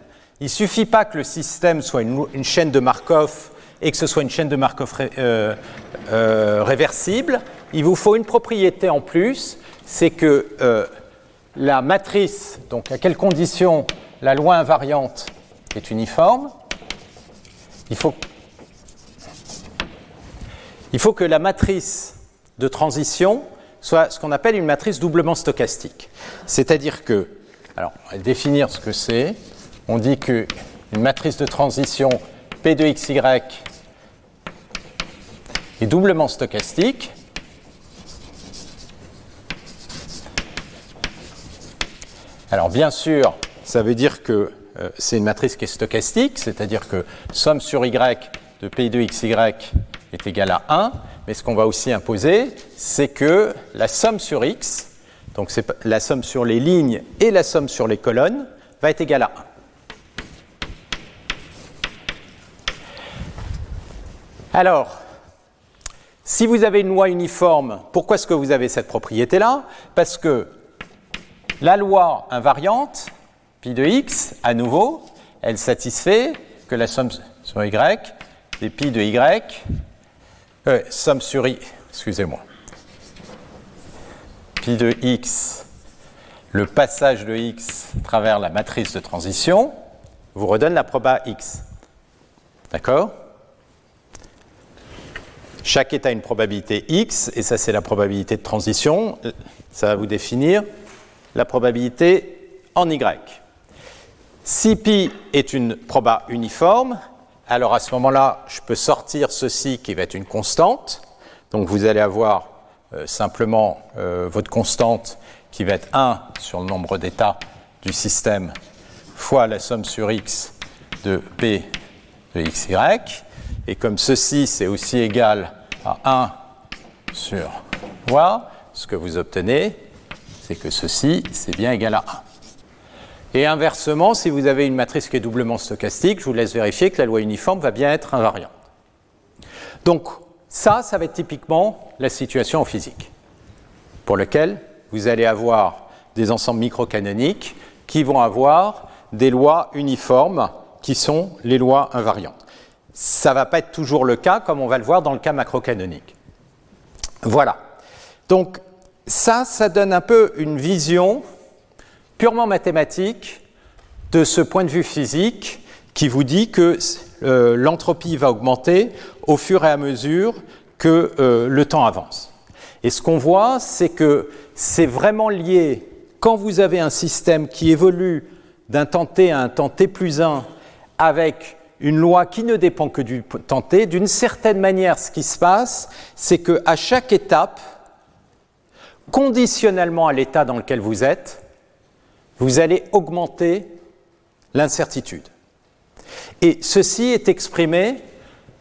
Il ne suffit pas que le système soit une, chaîne de Markov et que ce soit une chaîne de Markov euh, euh, réversible. Il vous faut une propriété en plus, c'est que euh, la matrice, donc à quelles conditions la loi invariante est uniforme, il faut il faut que la matrice de transition soit ce qu'on appelle une matrice doublement stochastique. C'est-à-dire que, alors, on va définir ce que c'est. On dit qu'une matrice de transition P de XY est doublement stochastique. Alors, bien sûr, ça veut dire que euh, c'est une matrice qui est stochastique, c'est-à-dire que somme sur Y de P de XY est égal à 1, mais ce qu'on va aussi imposer, c'est que la somme sur x, donc c'est la somme sur les lignes et la somme sur les colonnes, va être égale à 1. Alors, si vous avez une loi uniforme, pourquoi est-ce que vous avez cette propriété-là? Parce que la loi invariante, pi de x, à nouveau, elle satisfait que la somme sur y, des pi de y, euh, somme sur i, excusez-moi, pi de x, le passage de x à travers la matrice de transition, vous redonne la proba x. D'accord? Chaque état a une probabilité x, et ça c'est la probabilité de transition. Ça va vous définir la probabilité en y. Si pi est une proba uniforme, alors à ce moment-là, je peux sortir ceci qui va être une constante. Donc vous allez avoir euh, simplement euh, votre constante qui va être 1 sur le nombre d'états du système fois la somme sur x de p de xy. Et comme ceci, c'est aussi égal à 1 sur y, ce que vous obtenez, c'est que ceci, c'est bien égal à 1. Et inversement, si vous avez une matrice qui est doublement stochastique, je vous laisse vérifier que la loi uniforme va bien être invariante. Donc, ça, ça va être typiquement la situation en physique, pour lequel vous allez avoir des ensembles microcanoniques qui vont avoir des lois uniformes qui sont les lois invariantes. Ça ne va pas être toujours le cas, comme on va le voir dans le cas macrocanonique. Voilà. Donc, ça, ça donne un peu une vision purement mathématique de ce point de vue physique qui vous dit que euh, l'entropie va augmenter au fur et à mesure que euh, le temps avance. Et ce qu'on voit, c'est que c'est vraiment lié, quand vous avez un système qui évolue d'un temps t à un temps t plus 1 avec une loi qui ne dépend que du temps t, d'une certaine manière, ce qui se passe, c'est qu'à chaque étape, conditionnellement à l'état dans lequel vous êtes, vous allez augmenter l'incertitude. Et ceci est exprimé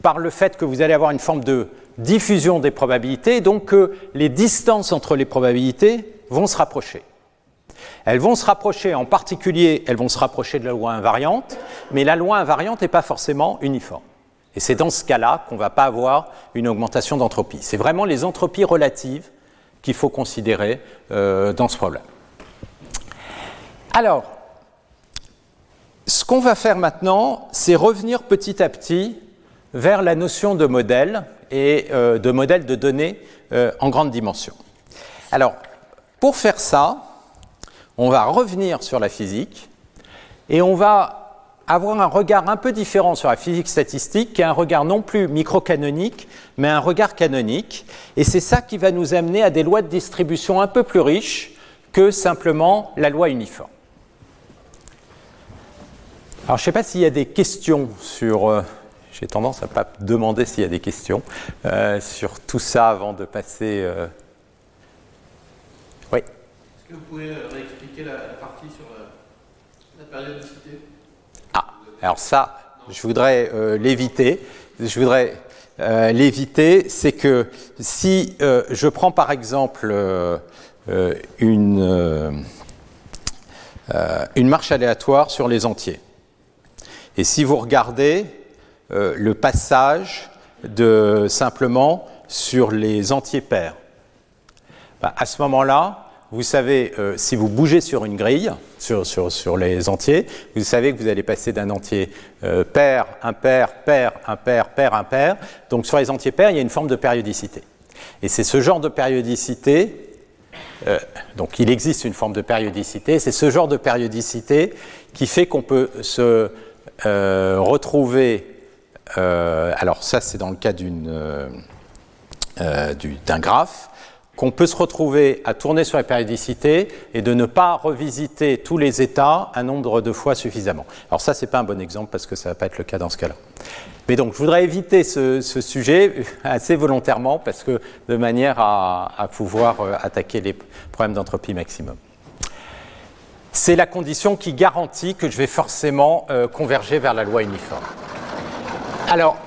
par le fait que vous allez avoir une forme de diffusion des probabilités, donc que les distances entre les probabilités vont se rapprocher. Elles vont se rapprocher, en particulier, elles vont se rapprocher de la loi invariante, mais la loi invariante n'est pas forcément uniforme. Et c'est dans ce cas-là qu'on ne va pas avoir une augmentation d'entropie. C'est vraiment les entropies relatives qu'il faut considérer euh, dans ce problème. Alors, ce qu'on va faire maintenant, c'est revenir petit à petit vers la notion de modèle et euh, de modèle de données euh, en grande dimension. Alors, pour faire ça, on va revenir sur la physique et on va avoir un regard un peu différent sur la physique statistique, qui est un regard non plus microcanonique, mais un regard canonique. Et c'est ça qui va nous amener à des lois de distribution un peu plus riches que simplement la loi uniforme. Alors, je ne sais pas s'il y a des questions sur. Euh, j'ai tendance à ne pas demander s'il y a des questions euh, sur tout ça avant de passer. Euh, oui. Est-ce que vous pouvez réexpliquer la, partie sur la, périodicité? Ah, alors ça, je voudrais l'éviter. Je voudrais l'éviter. C'est que si je prends par exemple une, marche aléatoire sur les entiers. Et si vous regardez euh, le passage de simplement sur les entiers pairs, bah, à ce moment-là, vous savez, euh, si vous bougez sur une grille, sur, sur, sur, les entiers, vous savez que vous allez passer d'un entier euh, pair, impair, pair, impair, pair, impair. Donc sur les entiers pairs, il y a une forme de périodicité. Et c'est ce genre de périodicité, euh, donc il existe une forme de périodicité, c'est ce genre de périodicité qui fait qu'on peut se euh, retrouver, alors ça c'est dans le cas d'un graphe, qu'on peut se retrouver à tourner sur la périodicité et de ne pas revisiter tous les états un nombre de fois suffisamment. Alors ça, c'est pas un bon exemple parce que ça va pas être le cas dans ce cas-là. Mais donc, je voudrais éviter ce, sujet <laughs> assez volontairement parce que de manière à pouvoir attaquer les problèmes d'entropie maximum c'est la condition qui garantit que je vais forcément euh, converger vers la loi uniforme. Alors,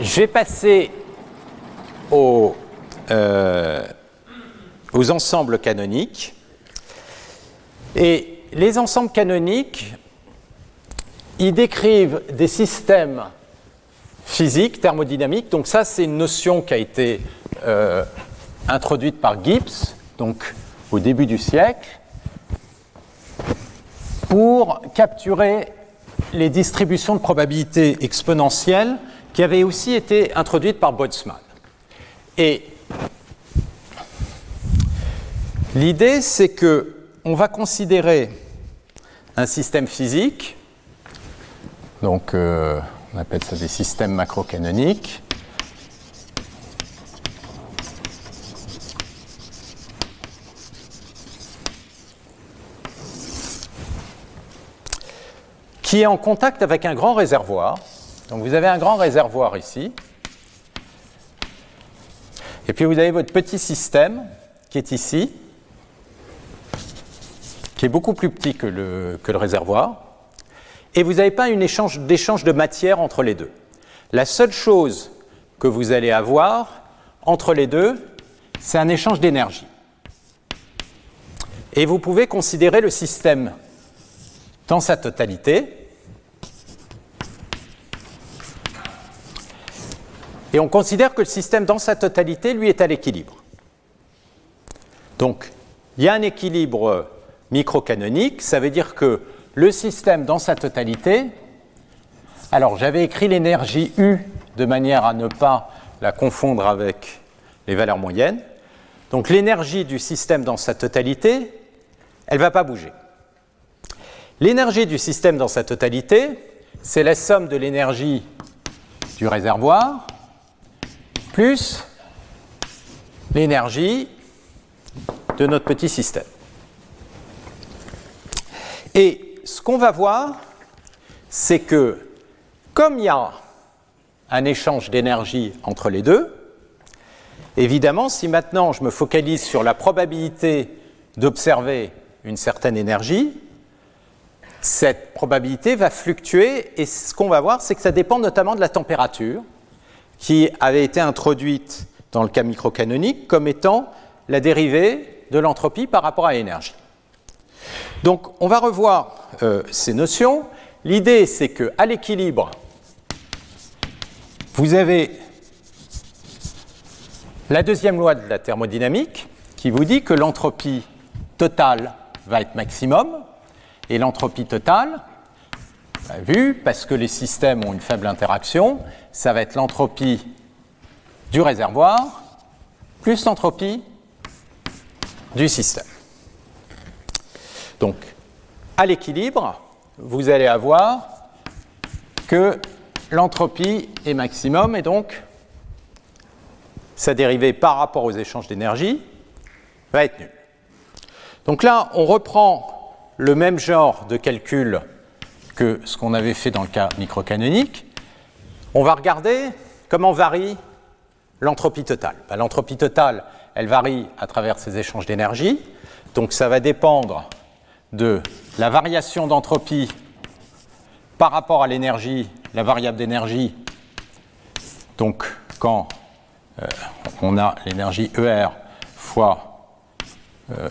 je vais passer aux, euh, aux ensembles canoniques. Et les ensembles canoniques, ils décrivent des systèmes physiques, thermodynamiques. Donc ça, c'est une notion qui a été euh, introduite par Gibbs. Donc au début du siècle pour capturer les distributions de probabilité exponentielles qui avaient aussi été introduites par Boltzmann. Et l'idée, c'est que on va considérer un système physique, donc euh, on appelle ça des systèmes macrocanoniques, qui est en contact avec un grand réservoir. Donc vous avez un grand réservoir ici. Et puis vous avez votre petit système qui est ici, qui est beaucoup plus petit que le, réservoir. Et vous n'avez pas un échange d'échange de matière entre les deux. La seule chose que vous allez avoir entre les deux, c'est un échange d'énergie. Et vous pouvez considérer le système dans sa totalité Et on considère que le système dans sa totalité, lui, est à l'équilibre. Donc, il y a un équilibre microcanonique, ça veut dire que le système dans sa totalité, alors j'avais écrit l'énergie U de manière à ne pas la confondre avec les valeurs moyennes. Donc l'énergie du système dans sa totalité, elle ne va pas bouger. L'énergie du système dans sa totalité, c'est la somme de l'énergie du réservoir plus l'énergie de notre petit système. Et ce qu'on va voir, c'est que comme il y a un échange d'énergie entre les deux, évidemment, si maintenant je me focalise sur la probabilité d'observer une certaine énergie, cette probabilité va fluctuer et ce qu'on va voir, c'est que ça dépend notamment de la température qui avait été introduite dans le cas microcanonique comme étant la dérivée de l'entropie par rapport à l'énergie. Donc on va revoir euh, ces notions. L'idée c'est qu'à l'équilibre, vous avez la deuxième loi de la thermodynamique qui vous dit que l'entropie totale va être maximum et l'entropie totale, vu, parce que les systèmes ont une faible interaction, ça va être l'entropie du réservoir plus l'entropie du système. Donc, à l'équilibre, vous allez avoir que l'entropie est maximum et donc sa dérivée par rapport aux échanges d'énergie va être nulle. Donc là, on reprend le même genre de calcul que ce qu'on avait fait dans le cas microcanonique, on va regarder comment varie l'entropie totale. Ben, l'entropie totale, elle varie à travers ces échanges d'énergie. Donc ça va dépendre de la variation d'entropie par rapport à l'énergie, la variable d'énergie. Donc quand euh, on a l'énergie ER fois euh,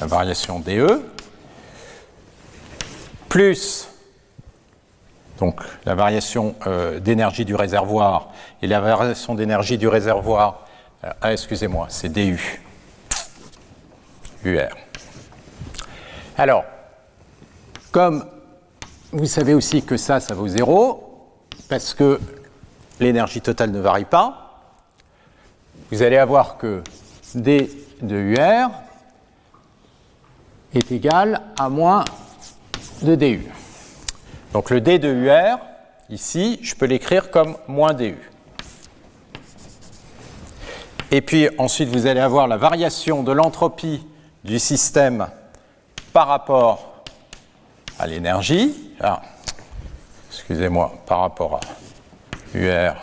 la variation DE, plus donc la variation euh, d'énergie du réservoir et la variation d'énergie du réservoir, euh, ah, excusez-moi, c'est DU, UR. Alors, comme vous savez aussi que ça, ça vaut 0, parce que l'énergie totale ne varie pas, vous allez avoir que D de UR est égal à moins de DU. Donc le D de UR, ici, je peux l'écrire comme moins DU. Et puis ensuite, vous allez avoir la variation de l'entropie du système par rapport à l'énergie. Ah, excusez-moi, par rapport à UR,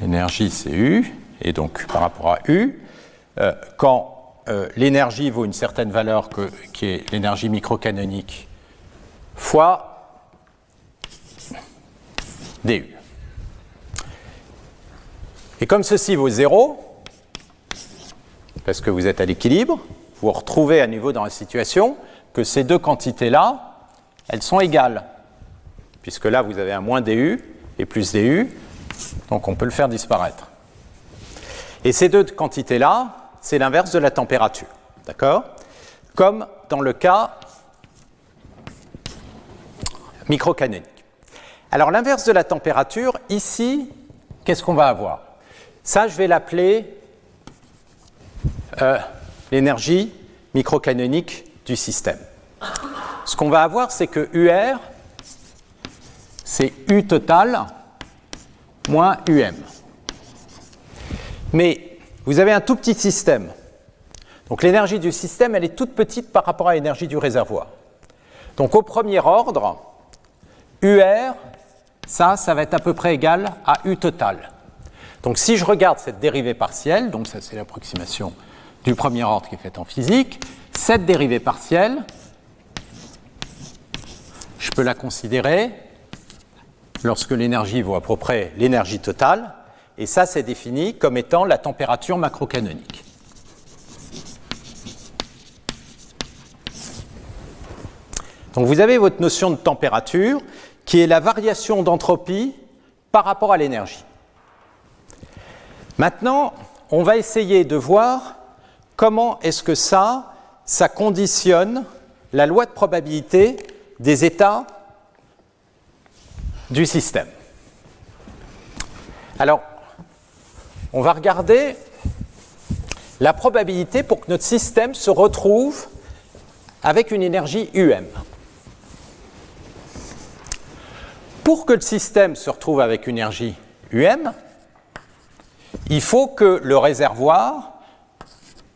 l'énergie c'est U, et donc par rapport à U, euh, quand euh, l'énergie vaut une certaine valeur qui est l'énergie microcanonique fois du. Et comme ceci vaut 0, parce que vous êtes à l'équilibre, vous retrouvez à nouveau dans la situation que ces deux quantités-là, elles sont égales. Puisque là, vous avez un moins du et plus du, donc on peut le faire disparaître. Et ces deux quantités-là, c'est l'inverse de la température. D'accord? Comme dans le cas microcanonique. Alors l'inverse de la température, ici, qu'est-ce qu'on va avoir? Ça, je vais l'appeler euh, l'énergie microcanonique du système. Ce qu'on va avoir, c'est que UR, c'est U total moins UM. Mais vous avez un tout petit système. Donc l'énergie du système, elle est toute petite par rapport à l'énergie du réservoir. Donc au premier ordre, UR, ça, ça va être à peu près égal à U total. Donc si je regarde cette dérivée partielle, donc ça c'est l'approximation du premier ordre qui est faite en physique, cette dérivée partielle, je peux la considérer lorsque l'énergie vaut à peu près l'énergie totale, et ça c'est défini comme étant la température macrocanonique. Donc vous avez votre notion de température qui est la variation d'entropie par rapport à l'énergie. Maintenant, on va essayer de voir comment est-ce que ça, ça conditionne la loi de probabilité des états du système. Alors, on va regarder la probabilité pour que notre système se retrouve avec une énergie UM. Pour que le système se retrouve avec une énergie UM, il faut que le réservoir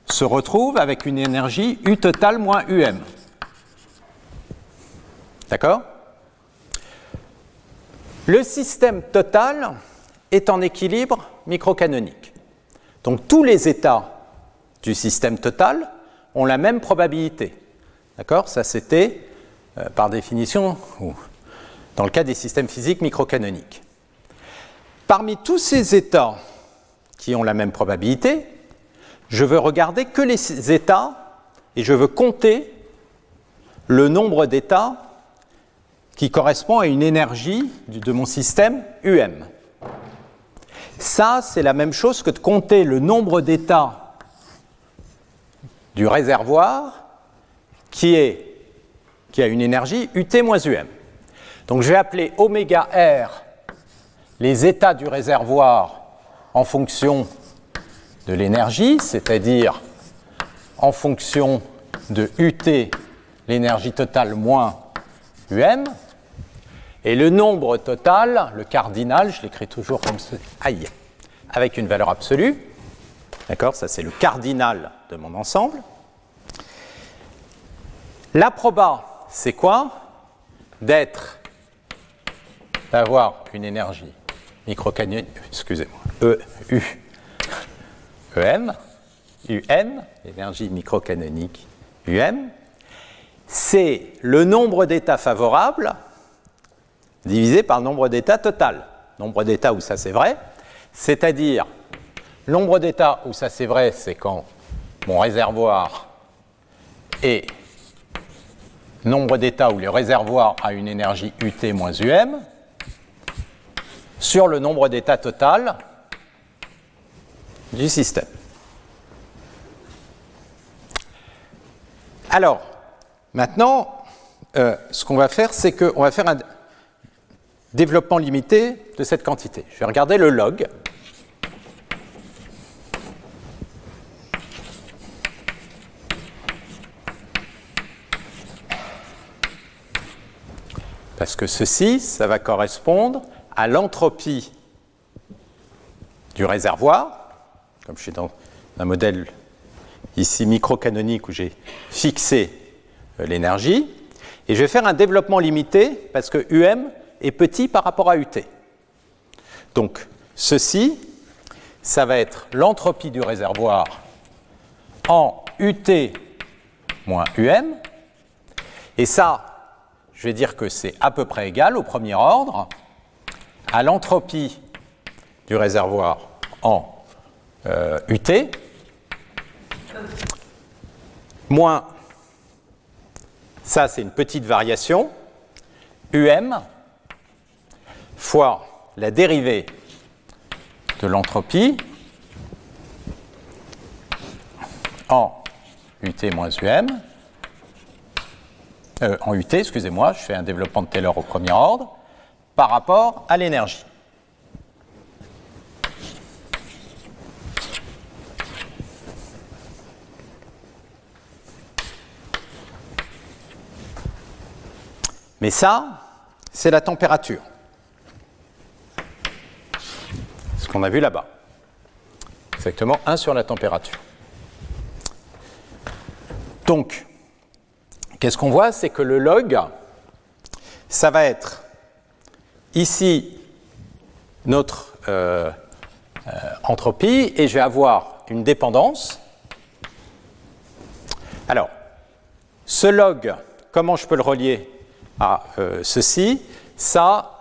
se retrouve avec une énergie U total moins UM. D'accord? Le système total est en équilibre microcanonique. Donc tous les états du système total ont la même probabilité. D'accord? Ça c'était euh, par définition dans le cas des systèmes physiques microcanoniques. Parmi tous ces états qui ont la même probabilité, je veux regarder que les états et je veux compter le nombre d'états qui correspond à une énergie de mon système UM. Ça, c'est la même chose que de compter le nombre d'états du réservoir qui, qui a une énergie UT moins UM. Donc je vais appeler oméga R les états du réservoir en fonction de l'énergie, c'est-à-dire en fonction de UT, l'énergie totale moins UM, et le nombre total, le cardinal, je l'écris toujours comme ça, aïe, avec une valeur absolue, d'accord, ça c'est le cardinal de mon ensemble. La proba, c'est quoi? D'être d'avoir une énergie microcanonique, excusez-moi, E, U, EM, UM, énergie microcanonique UM, c'est le nombre d'états favorables divisé par le nombre d'états total. Nombre d'états où ça c'est vrai, c'est-à-dire nombre d'états où ça c'est vrai, c'est quand mon réservoir est nombre d'états où le réservoir a une énergie UT moins UM, sur le nombre d'états total du système. Alors, maintenant, euh, ce qu'on va faire, c'est qu'on va faire un développement limité de cette quantité. Je vais regarder le log. Parce que ceci, ça va correspondre à l'entropie du réservoir, comme je suis dans un modèle ici microcanonique où j'ai fixé euh, l'énergie, et je vais faire un développement limité parce que UM est petit par rapport à UT. Donc ceci, ça va être l'entropie du réservoir en UT moins UM, et ça, je vais dire que c'est à peu près égal au premier ordre à l'entropie du réservoir en UT, euh, moins, ça c'est une petite variation, UM, fois la dérivée de l'entropie en UT moins UM, en UT, excusez-moi, je fais un développement de Taylor au premier ordre, par rapport à l'énergie. Mais ça, c'est la température. Ce qu'on a vu là-bas. Exactement 1 sur la température. Donc, qu'est-ce qu'on voit? C'est que le log, ça va être ici notre euh, euh, entropie et je vais avoir une dépendance. Alors, ce log, comment je peux le relier à euh, ceci? Ça,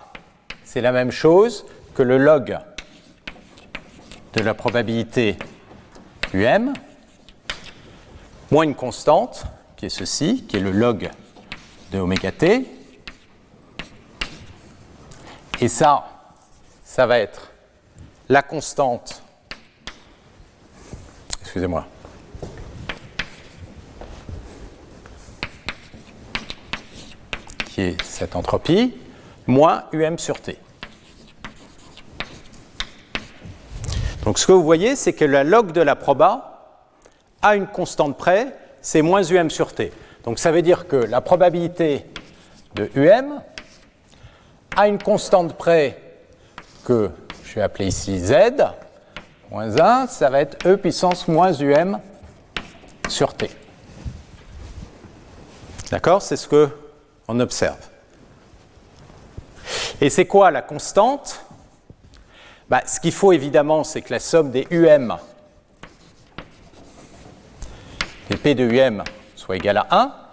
c'est la même chose que le log de la probabilité UM moins une constante qui est ceci, qui est le log de oméga t. Et ça, ça va être la constante, excusez-moi, qui est cette entropie, moins UM sur T. Donc ce que vous voyez, c'est que la log de la proba, à une constante près, c'est moins UM sur T. Donc ça veut dire que la probabilité de UM, à une constante près que je vais appeler ici Z, moins 1, ça va être E puissance moins UM sur T. D'accord C'est ce qu'on observe. Et c'est quoi la constante? Bah, Ce qu'il faut évidemment, c'est que la somme des UM, des P de UM, soit égale à 1.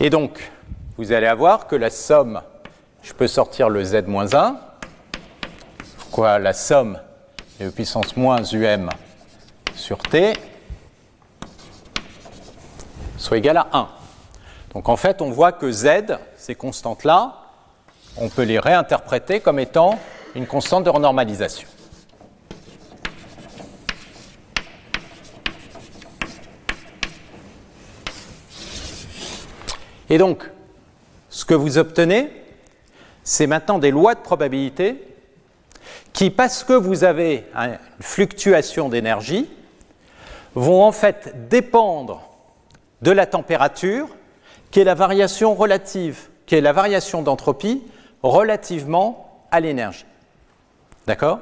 Et donc, vous allez avoir que la somme, je peux sortir le z moins 1, quoi la somme de puissance moins um sur t soit égale à 1. Donc en fait, on voit que z, ces constantes-là, on peut les réinterpréter comme étant une constante de renormalisation. Et donc, ce que vous obtenez, c'est maintenant des lois de probabilité qui, parce que vous avez une fluctuation d'énergie, vont en fait dépendre de la température, qui est la variation relative, qui est la variation d'entropie relativement à l'énergie. D'accord?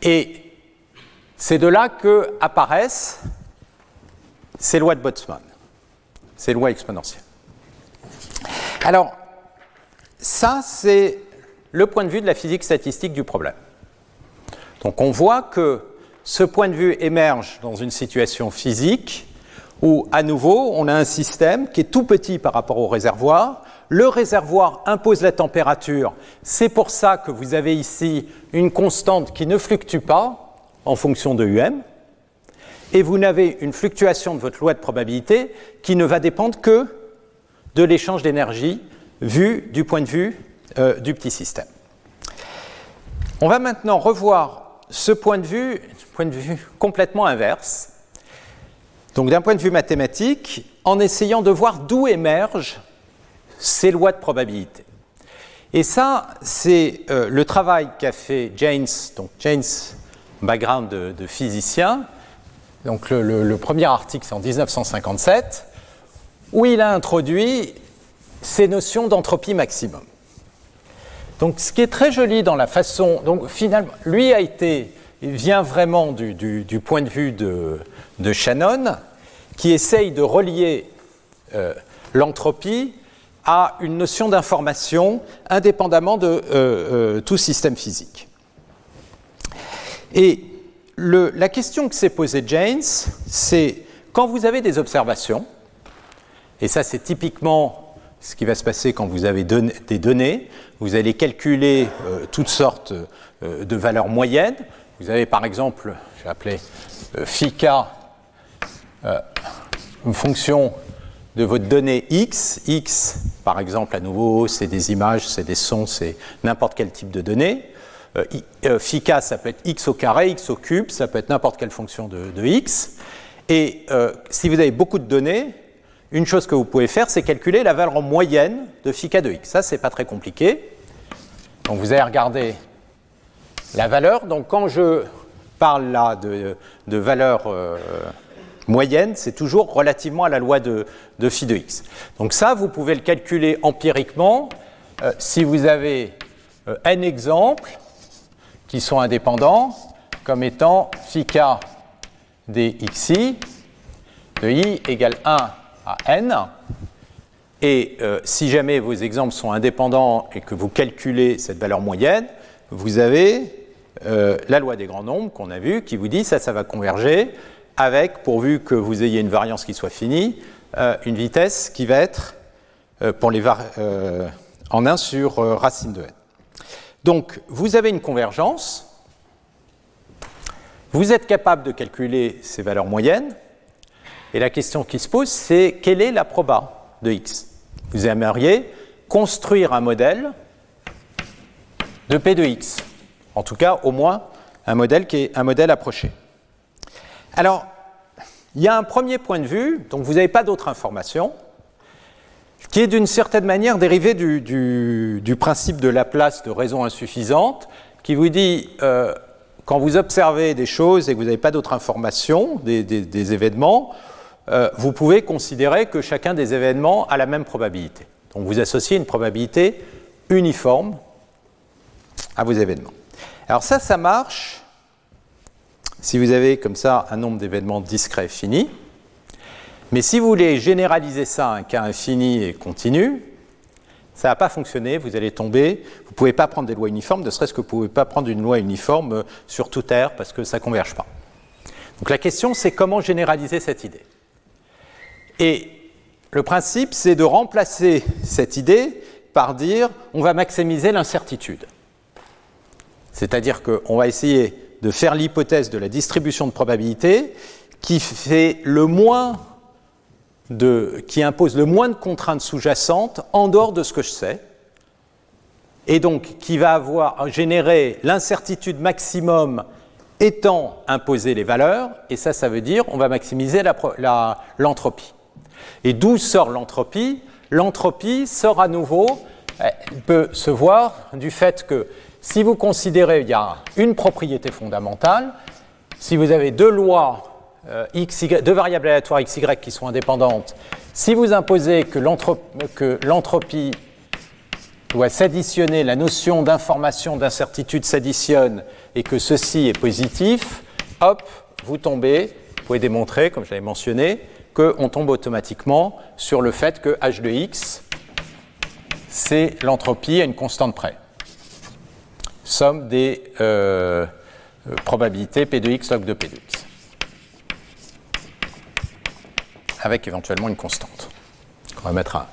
Et c'est de là que apparaissent ces lois de Boltzmann, ces lois exponentielles. Alors, ça, c'est le point de vue de la physique statistique du problème. Donc on voit que ce point de vue émerge dans une situation physique où, à nouveau, on a un système qui est tout petit par rapport au réservoir. Le réservoir impose la température. C'est pour ça que vous avez ici une constante qui ne fluctue pas en fonction de UM. Et vous n'avez une fluctuation de votre loi de probabilité qui ne va dépendre que de l'échange d'énergie vu du point de vue euh, du petit système. On va maintenant revoir ce point de vue, point de vue complètement inverse, donc d'un point de vue mathématique, en essayant de voir d'où émergent ces lois de probabilité. Et ça, c'est euh, le travail qu'a fait James, donc James, background de, physicien. Donc le premier article, c'est en 1957 où il a introduit ces notions d'entropie maximum. Donc, ce qui est très joli dans la façon. Donc, finalement, lui a été, il vient vraiment du, point de vue de, Shannon, qui essaye de relier euh, l'entropie à une notion d'information indépendamment de euh, euh, tout système physique. Et la question que s'est posée James, c'est quand vous avez des observations, et ça, c'est typiquement ce qui va se passer quand vous avez des données. Vous allez calculer euh, toutes sortes euh, de valeurs moyennes. Vous avez par exemple, je vais appeler euh, phi une fonction de votre donnée x. x, par exemple, à nouveau, c'est des images, c'est des sons, c'est n'importe quel type de données. phi ça peut être x au carré, x au cube, ça peut être n'importe quelle fonction de, x. Et euh, si vous avez beaucoup de données, une chose que vous pouvez faire, c'est calculer la valeur moyenne de phi k de x. Ça, c'est pas très compliqué. Donc vous allez regarder la valeur. Donc quand je parle là de, valeur euh, moyenne, c'est toujours relativement à la loi de, phi de x. Donc ça, vous pouvez le calculer empiriquement euh, si vous avez euh, n exemples qui sont indépendants comme étant phi k dxi de i égale 1 à n. Et euh, si jamais vos exemples sont indépendants et que vous calculez cette valeur moyenne, vous avez la loi des grands nombres qu'on a vu qui vous dit ça, ça va converger avec, pourvu que vous ayez une variance qui soit finie, une vitesse qui va être pour les en 1 sur racine de n. Donc, vous avez une convergence, vous êtes capable de calculer ces valeurs moyennes, et la question qui se pose, c'est quelle est la proba de x? Vous aimeriez construire un modèle de P de x, en tout cas au moins un modèle qui est un modèle approché. Alors, il y a un premier point de vue, donc vous n'avez pas d'autres informations, qui est d'une certaine manière dérivé du, principe de Laplace de raison insuffisante, qui vous dit, euh, quand vous observez des choses et que vous n'avez pas d'autres informations, des, événements, euh, vous pouvez considérer que chacun des événements a la même probabilité. Donc vous associez une probabilité uniforme à vos événements. Alors ça, ça marche si vous avez comme ça un nombre d'événements discrets fini. Mais si vous voulez généraliser ça à un cas infini et continu, ça ne va pas fonctionner, vous allez tomber, vous ne pouvez pas prendre des lois uniformes, ne serait-ce que vous ne pouvez pas prendre une loi uniforme sur toute air parce que ça ne converge pas. Donc la question, c'est comment généraliser cette idée? Et le principe, c'est de remplacer cette idée par dire on va maximiser l'incertitude. C'est-à-dire qu'on va essayer de faire l'hypothèse de la distribution de probabilité qui fait le moins qui impose le moins de contraintes sous-jacentes en dehors de ce que je sais, et donc qui va avoir généré l'incertitude maximum étant imposé les valeurs, et ça, ça veut dire on va maximiser l'entropie. Et d'où sort l'entropie L'entropie sort à nouveau, elle peut se voir du fait que si vous considérez il y a une propriété fondamentale, si vous avez deux lois euh, deux variables aléatoires x, y qui sont indépendantes, si vous imposez que l'entropie doit s'additionner, la notion d'information, d'incertitude s'additionne et que ceci est positif, hop, vous tombez, vous pouvez démontrer, comme j'avais mentionné, qu'on tombe automatiquement sur le fait que h de x, c'est l'entropie à une constante près. Somme des euh, probabilités p de x log de p de x. avec éventuellement une constante. On va mettre un.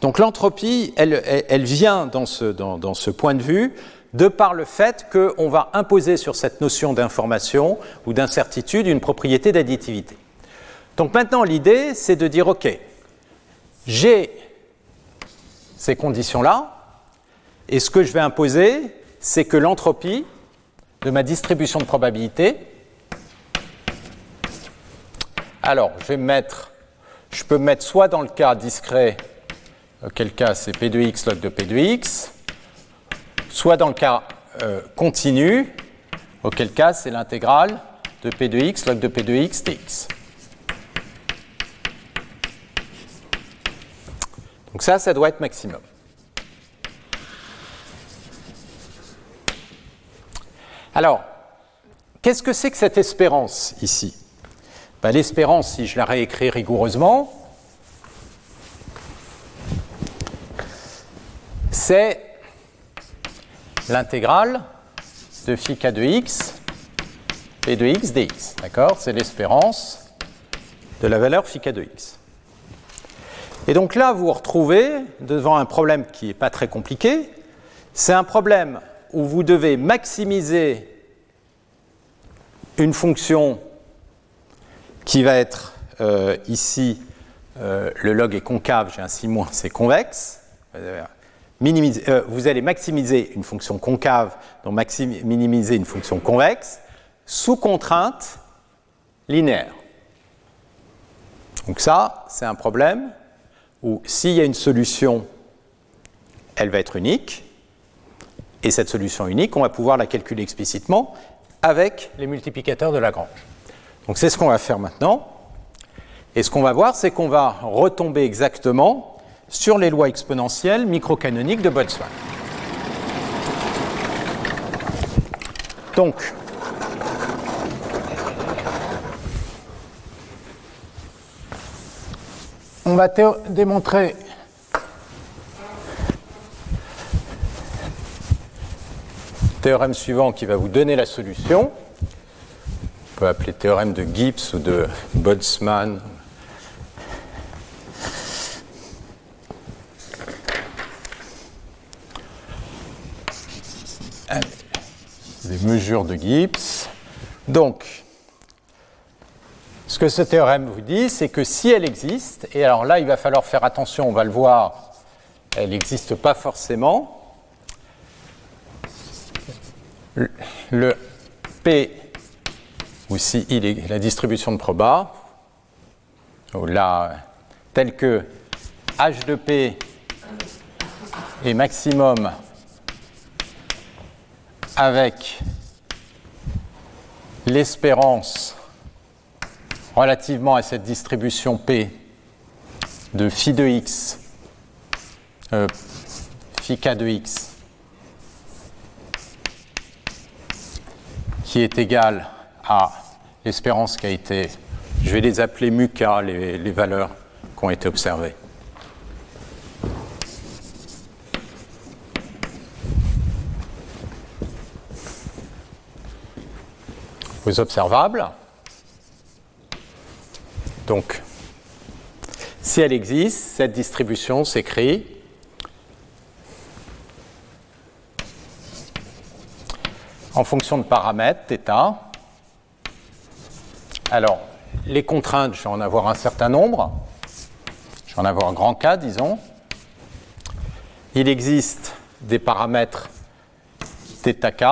Donc l'entropie, elle, elle, vient dans ce, dans ce, point de vue de par le fait qu'on va imposer sur cette notion d'information ou d'incertitude une propriété d'additivité. Donc maintenant, l'idée, c'est de dire, OK, j'ai ces conditions-là, et ce que je vais imposer, c'est que l'entropie de ma distribution de probabilité alors, je vais mettre, peux mettre soit dans le cas discret, auquel cas c'est P de x log de P de x, soit dans le cas euh, continu, auquel cas c'est l'intégrale de P de x log de P de x dx. Donc ça, ça doit être maximum. Alors, qu'est-ce que c'est que cette espérance ici? Bah, l'espérance, si je la réécris rigoureusement, c'est l'intégrale de phi k de x et de x dx. D'accord? C'est l'espérance de la valeur phi k de x. Et donc là, vous vous retrouvez devant un problème qui n'est pas très compliqué. C'est un problème où vous devez maximiser une fonction qui va être euh, ici, euh, le log est concave, j'ai un 6 moins, c'est convexe. Euh, vous allez maximiser une fonction concave, donc minimiser une fonction convexe, sous contrainte linéaire. Donc ça, c'est un problème où s'il y a une solution, elle va être unique. Et cette solution unique, on va pouvoir la calculer explicitement avec les multiplicateurs de Lagrange. Donc c'est ce qu'on va faire maintenant. Et ce qu'on va voir, c'est qu'on va retomber exactement sur les lois exponentielles microcanoniques de Boltzmann. Donc, on va démontrer le théorème suivant qui va vous donner la solution. On peut appeler théorème de Gibbs ou de Boltzmann des mesures de Gibbs. Donc, ce que ce théorème vous dit, c'est que si elle existe, et alors là, il va falloir faire attention, on va le voir, elle n'existe pas forcément. Le P, ou si il est la distribution de proba, ou là, tel que H de P est maximum avec l'espérance relativement à cette distribution P de phi de x, euh, phi k de x, qui est égal à l'espérance qui a été, je vais les appeler mu k, les, les valeurs qui ont été observées. observables. Donc, si elle existe, cette distribution s'écrit en fonction de paramètres θ. Alors, les contraintes, je vais en avoir un certain nombre. Je vais en avoir un grand K, disons. Il existe des paramètres θk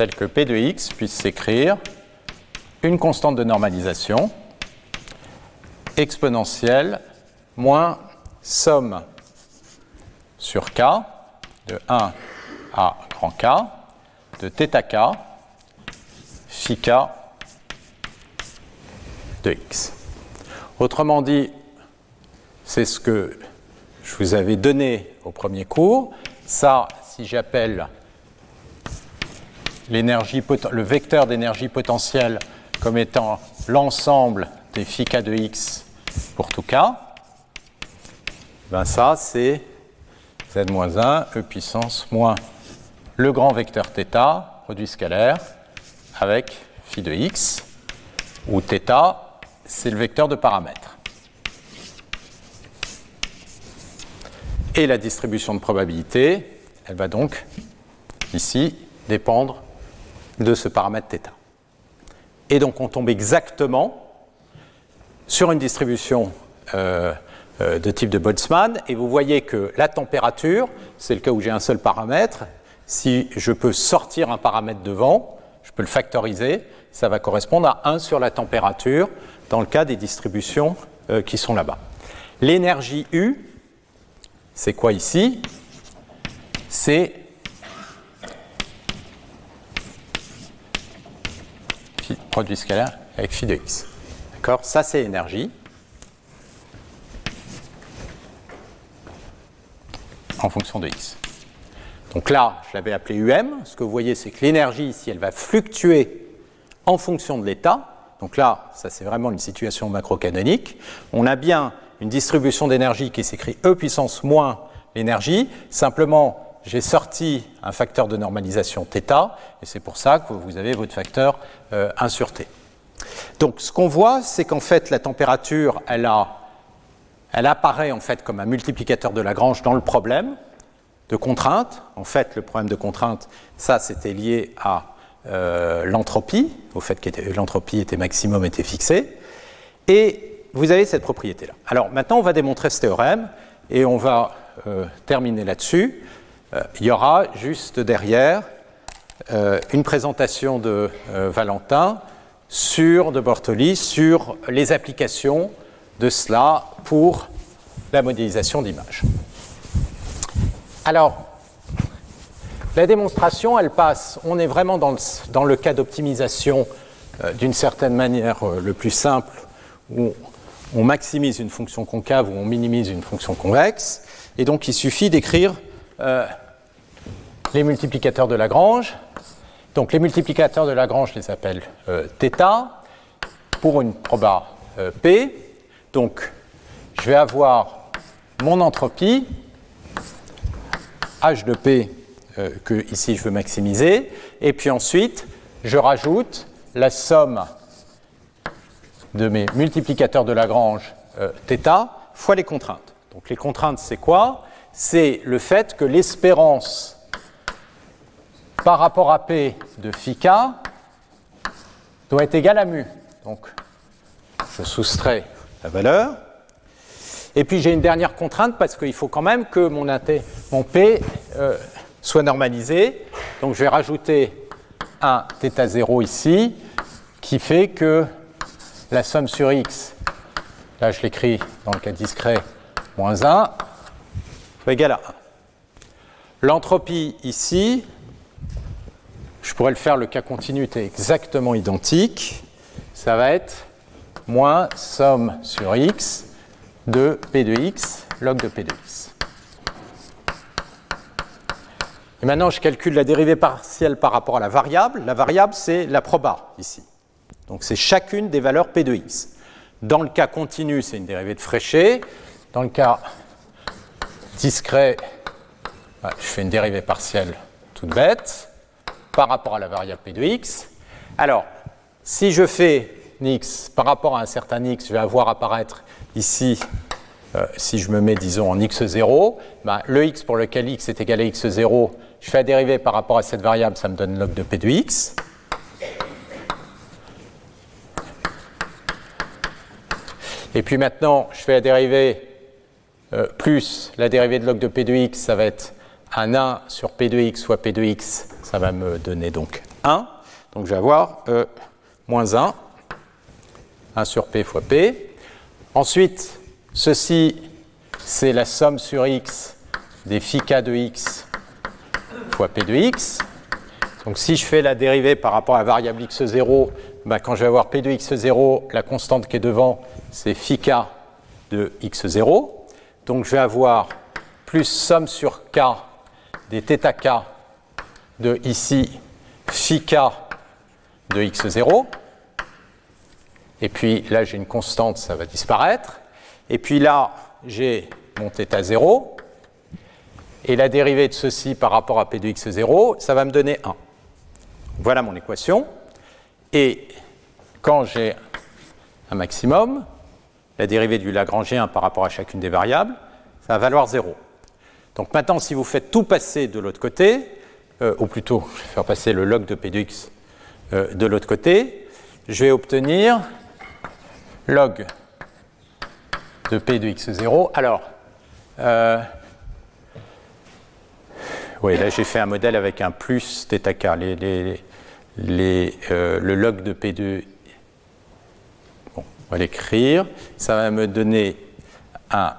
tel que P de x puisse s'écrire une constante de normalisation exponentielle moins somme sur k de 1 à grand K de θk phi k de x. Autrement dit, c'est ce que je vous avais donné au premier cours. Ça, si j'appelle le vecteur d'énergie potentielle comme étant l'ensemble des phi k de x pour tout k, ben ça c'est z-1 e puissance moins le grand vecteur θ, produit scalaire, avec phi de x, où θ c'est le vecteur de paramètres. Et la distribution de probabilité, elle va donc ici dépendre de ce paramètre θ. Et donc on tombe exactement sur une distribution euh, euh, de type de Boltzmann, et vous voyez que la température, c'est le cas où j'ai un seul paramètre, si je peux sortir un paramètre devant, je peux le factoriser, ça va correspondre à 1 sur la température dans le cas des distributions euh, qui sont là-bas. L'énergie U, c'est quoi ici? C'est produit scalaire avec phi de x. D'accord? Ça, c'est énergie. En fonction de x. Donc là, je l'avais appelé UM. Ce que vous voyez, c'est que l'énergie ici, elle va fluctuer en fonction de l'état. Donc là, ça c'est vraiment une situation macrocanonique. On a bien une distribution d'énergie qui s'écrit E puissance moins l'énergie. Simplement, j'ai sorti un facteur de normalisation θ, et c'est pour ça que vous avez votre facteur 1 euh, sur T. Donc ce qu'on voit, c'est qu'en fait la température, elle, a, elle apparaît en fait comme un multiplicateur de Lagrange dans le problème de contrainte. En fait, le problème de contrainte, ça c'était lié à euh, l'entropie, au fait que l'entropie était maximum, était fixée. Et vous avez cette propriété-là. Alors maintenant, on va démontrer ce théorème et on va euh, terminer là-dessus. Euh, il y aura juste derrière euh, une présentation de euh, Valentin sur de Bortoli sur les applications de cela pour la modélisation d'images. Alors, la démonstration, elle passe, on est vraiment dans le, cas d'optimisation d'une certaine manière le plus simple, où on maximise une fonction concave ou on minimise une fonction convexe, et donc il suffit d'écrire les multiplicateurs de Lagrange. Donc les multiplicateurs de Lagrange, je les appelle euh, θ pour une proba euh, P. Donc je vais avoir mon entropie, H de P, euh, que ici je veux maximiser, et puis ensuite je rajoute la somme de mes multiplicateurs de Lagrange θ fois les contraintes. Donc les contraintes, c'est quoi? C'est le fait que l'espérance par rapport à P de phi doit être égale à mu. Donc je soustrais la valeur. Et puis j'ai une dernière contrainte parce qu'il faut quand même que mon, P euh, soit normalisé. Donc je vais rajouter un θ0 ici qui fait que la somme sur x, là je l'écris dans le cas discret, moins 1, soit égale à 1. L'entropie ici, je pourrais le faire, le cas continu est exactement identique. Ça va être moins somme sur x de p de x log de p de x. Et maintenant, je calcule la dérivée partielle par rapport à la variable. La variable, c'est la proba ici. Donc, c'est chacune des valeurs p de x. Dans le cas continu, c'est une dérivée de Fréchet. Dans le cas discret, ouais, je fais une dérivée partielle toute bête par rapport à la variable p de x. Alors, si je fais x par rapport à un certain x, je vais avoir apparaître ici, euh, si je me mets, disons, en x0, ben, le x pour lequel x est égal à x0, je fais la dérivée par rapport à cette variable, ça me donne log de p de x. Et puis maintenant, je fais la dérivée euh, plus la dérivée de log de p de x, ça va être un 1 sur p de x fois p de x, ça va me donner donc 1. Donc je vais avoir euh, moins 1, 1 sur p fois p. Ensuite, ceci, c'est la somme sur x des phi k de x fois p de x. Donc si je fais la dérivée par rapport à la variable x0, ben, quand je vais avoir p de x0, la constante qui est devant, c'est phi k de x0. Donc je vais avoir plus somme sur k des θk de ici phi k de x0. Et puis là, j'ai une constante, ça va disparaître. Et puis là, j'ai mon θ0. Et la dérivée de ceci par rapport à p de x0, ça va me donner 1. Voilà mon équation. Et quand j'ai un maximum, la dérivée du Lagrangien par rapport à chacune des variables, ça va valoir 0. Donc maintenant, si vous faites tout passer de l'autre côté, euh, ou plutôt, je vais faire passer le log de p de x euh, de l'autre côté, je vais obtenir log de p de x0. Alors, euh, oui, là j'ai fait un modèle avec un plus les, euh, le log de p de... Bon, on va l'écrire. Ça va me donner un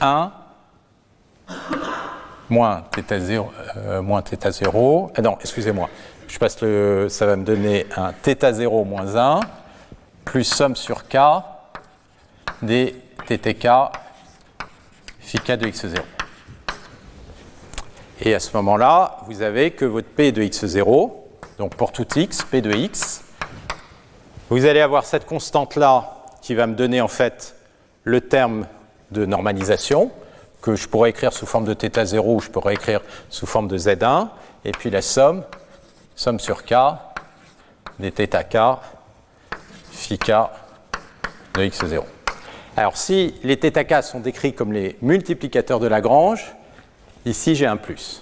1 moins θ0, euh, moins θ0. Ah non, excusez-moi. Je passe le, ça va me donner un θ0 moins 1 plus somme sur k des ttk phi k de x0. Et à ce moment-là, vous avez que votre p de x0, donc pour tout x, p de x, vous allez avoir cette constante-là qui va me donner en fait le terme de normalisation que je pourrais écrire sous forme de θ0 ou je pourrais écrire sous forme de z1, et puis la somme, somme sur k des θk phi k de x0. Alors si les θk sont décrits comme les multiplicateurs de Lagrange, ici j'ai un plus.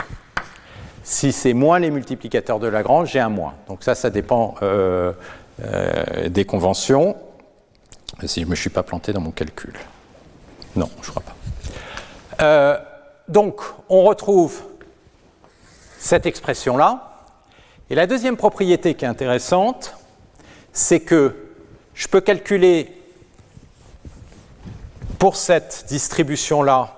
Si c'est moins les multiplicateurs de Lagrange, j'ai un moins. Donc ça, ça dépend euh, euh, des conventions. Si je ne me suis pas planté dans mon calcul. Non, je ne crois pas. Euh, donc, on retrouve cette expression-là. Et la deuxième propriété qui est intéressante, c'est que je peux calculer pour cette distribution-là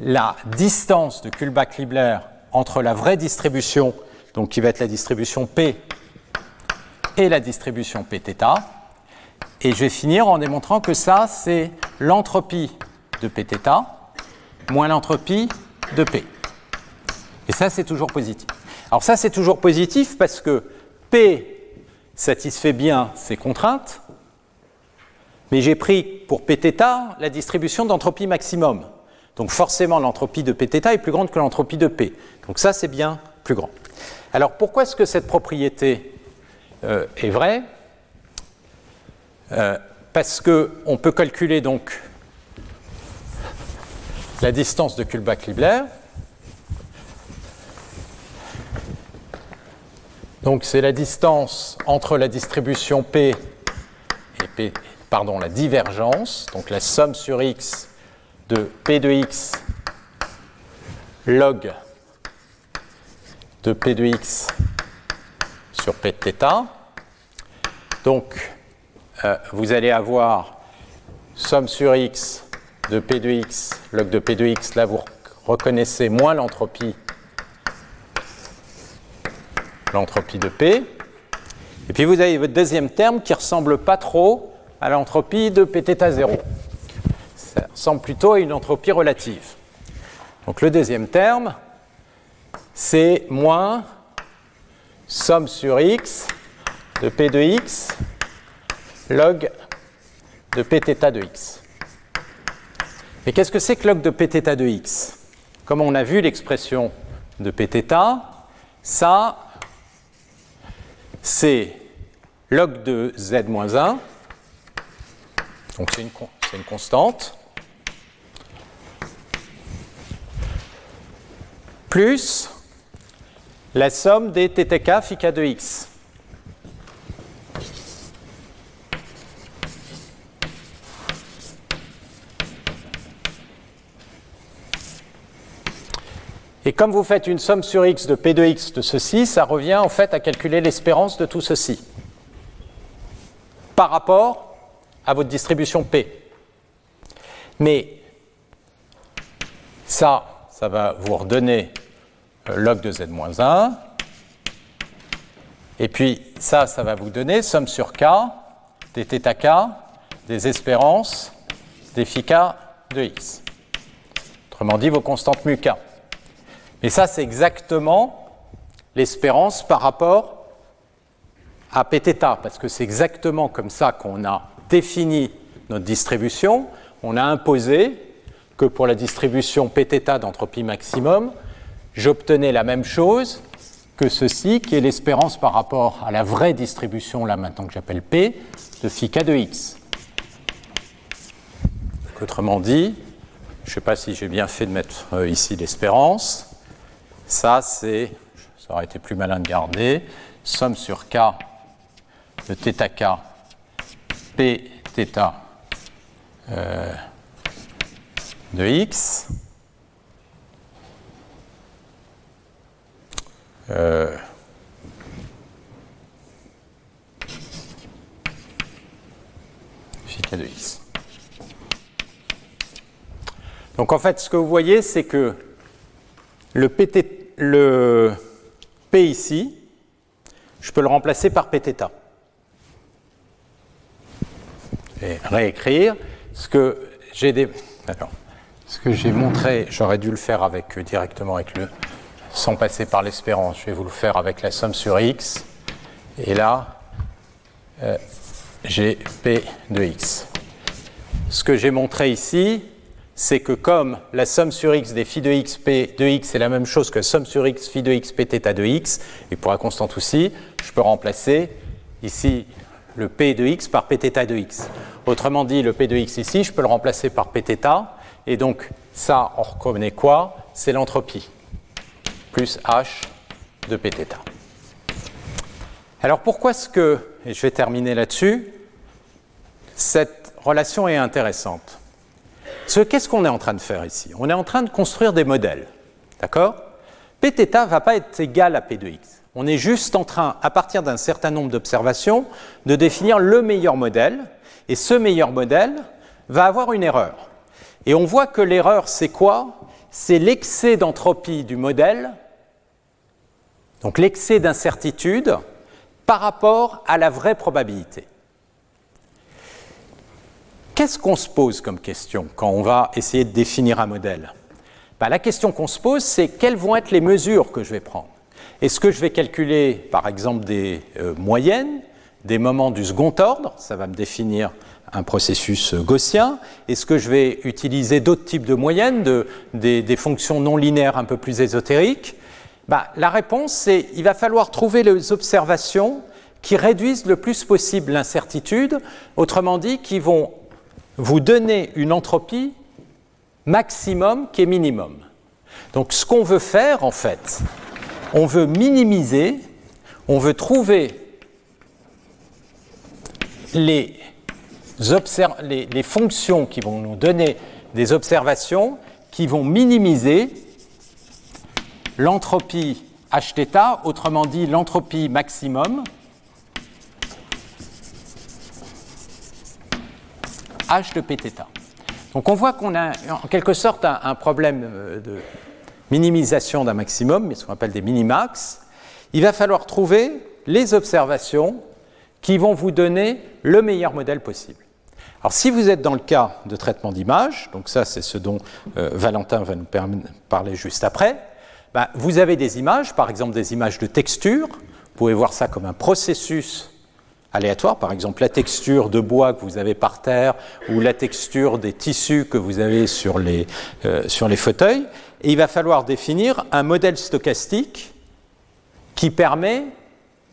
la distance de Kullback-Leibler entre la vraie distribution, donc qui va être la distribution P, et la distribution Pθ. Et je vais finir en démontrant que ça, c'est l'entropie de Pθ moins l'entropie de P. Et ça, c'est toujours positif. Alors ça, c'est toujours positif parce que P satisfait bien ces contraintes, mais j'ai pris pour Pθ la distribution d'entropie maximum. Donc forcément, l'entropie de Pθ est plus grande que l'entropie de P. Donc ça, c'est bien plus grand. Alors pourquoi est-ce que cette propriété euh, est vraie? Euh, Parce qu'on peut calculer donc la distance de Kullback-Leibler. Donc c'est la distance entre la distribution P et P, pardon, la divergence, donc la somme sur x de P de x log de P de x sur P de θ. Donc euh, vous allez avoir somme sur x de P de x log de P de x, là vous reconnaissez moins l'entropie l'entropie de P. Et puis vous avez votre deuxième terme qui ressemble pas trop à l'entropie de Pθ0. Ça ressemble plutôt à une entropie relative. Donc le deuxième terme, c'est moins somme sur x de P de x log de Pθ de x. Mais qu'est-ce que c'est que log de Pθ de x? Comme on a vu l'expression de Pθ, ça, c'est log de z moins 1, donc c'est une, une, constante, plus la somme des ttk phi k de x. Et comme vous faites une somme sur x de p de x de ceci, ça revient en fait à calculer l'espérance de tout ceci par rapport à votre distribution p. Mais ça, ça va vous redonner euh, log de z-1. Et puis ça, ça va vous donner somme sur k des θk des espérances des phi de x. Autrement dit, vos constantes mu k. Mais ça, c'est exactement l'espérance par rapport à Pθ, parce que c'est exactement comme ça qu'on a défini notre distribution. On a imposé que pour la distribution Pθ d'entropie maximum, j'obtenais la même chose que ceci, qui est l'espérance par rapport à la vraie distribution, là maintenant que j'appelle P, de phi k de x. autrement dit, je ne sais pas si j'ai bien fait de mettre euh, ici l'espérance, ça, c'est, ça aurait été plus malin de garder, somme sur k de θk p θ euh, de x. Euh, de x. Donc en fait, ce que vous voyez, c'est que le PT, le P ici, je peux le remplacer par Pθ. Et réécrire ce que j'ai des... ce que j'ai montré, j'aurais dû le faire avec euh, directement avec le sans passer par l'espérance. Je vais vous le faire avec la somme sur x. Et là, euh, j'ai P de x. Ce que j'ai montré ici, c'est que comme la somme sur x des phi de x p de x est la même chose que somme sur x phi de x p θ de x, et pour la constante aussi, je peux remplacer ici le p de x par p θ de x. Autrement dit, le p de x ici, je peux le remplacer par p θ, et donc ça, on reconnaît quoi C'est l'entropie, plus h de p θ. Alors pourquoi est-ce que, et je vais terminer là-dessus, cette relation est intéressante Qu'est-ce qu'on est en train de faire ici? On est en train de construire des modèles. D'accord? Pθ va pas être égal à P de x. On est juste en train, à partir d'un certain nombre d'observations, de définir le meilleur modèle. Et ce meilleur modèle va avoir une erreur. Et on voit que l'erreur, c'est quoi? C'est l'excès d'entropie du modèle, donc l'excès d'incertitude, par rapport à la vraie probabilité. Qu'est-ce qu'on se pose comme question quand on va essayer de définir un modèle? Ben, La question qu'on se pose, c'est quelles vont être les mesures que je vais prendre? Est-ce que je vais calculer, par exemple, des euh, moyennes, des moments du second ordre? Ça va me définir un processus gaussien. Est-ce que je vais utiliser d'autres types de moyennes, des, fonctions non linéaires un peu plus ésotériques? Ben, La réponse, c'est qu'il va falloir trouver les observations qui réduisent le plus possible l'incertitude, autrement dit, qui vont vous donner une entropie maximum qui est minimum. Donc ce qu'on veut faire, en fait, on veut minimiser, on veut trouver les, les, fonctions qui vont nous donner des observations qui vont minimiser l'entropie Hθ, autrement dit l'entropie maximum H de Pθ. Donc on voit qu'on a en quelque sorte un, problème euh, de minimisation d'un maximum, ce qu'on appelle des minimax. Il va falloir trouver les observations qui vont vous donner le meilleur modèle possible. Alors si vous êtes dans le cas de traitement d'image, donc ça c'est ce dont euh, Valentin va nous parler juste après, ben, vous avez des images, par exemple des images de texture, vous pouvez voir ça comme un processus aléatoire, par exemple la texture de bois que vous avez par terre ou la texture des tissus que vous avez sur les, euh, fauteuils. Il va falloir définir un modèle stochastique qui permet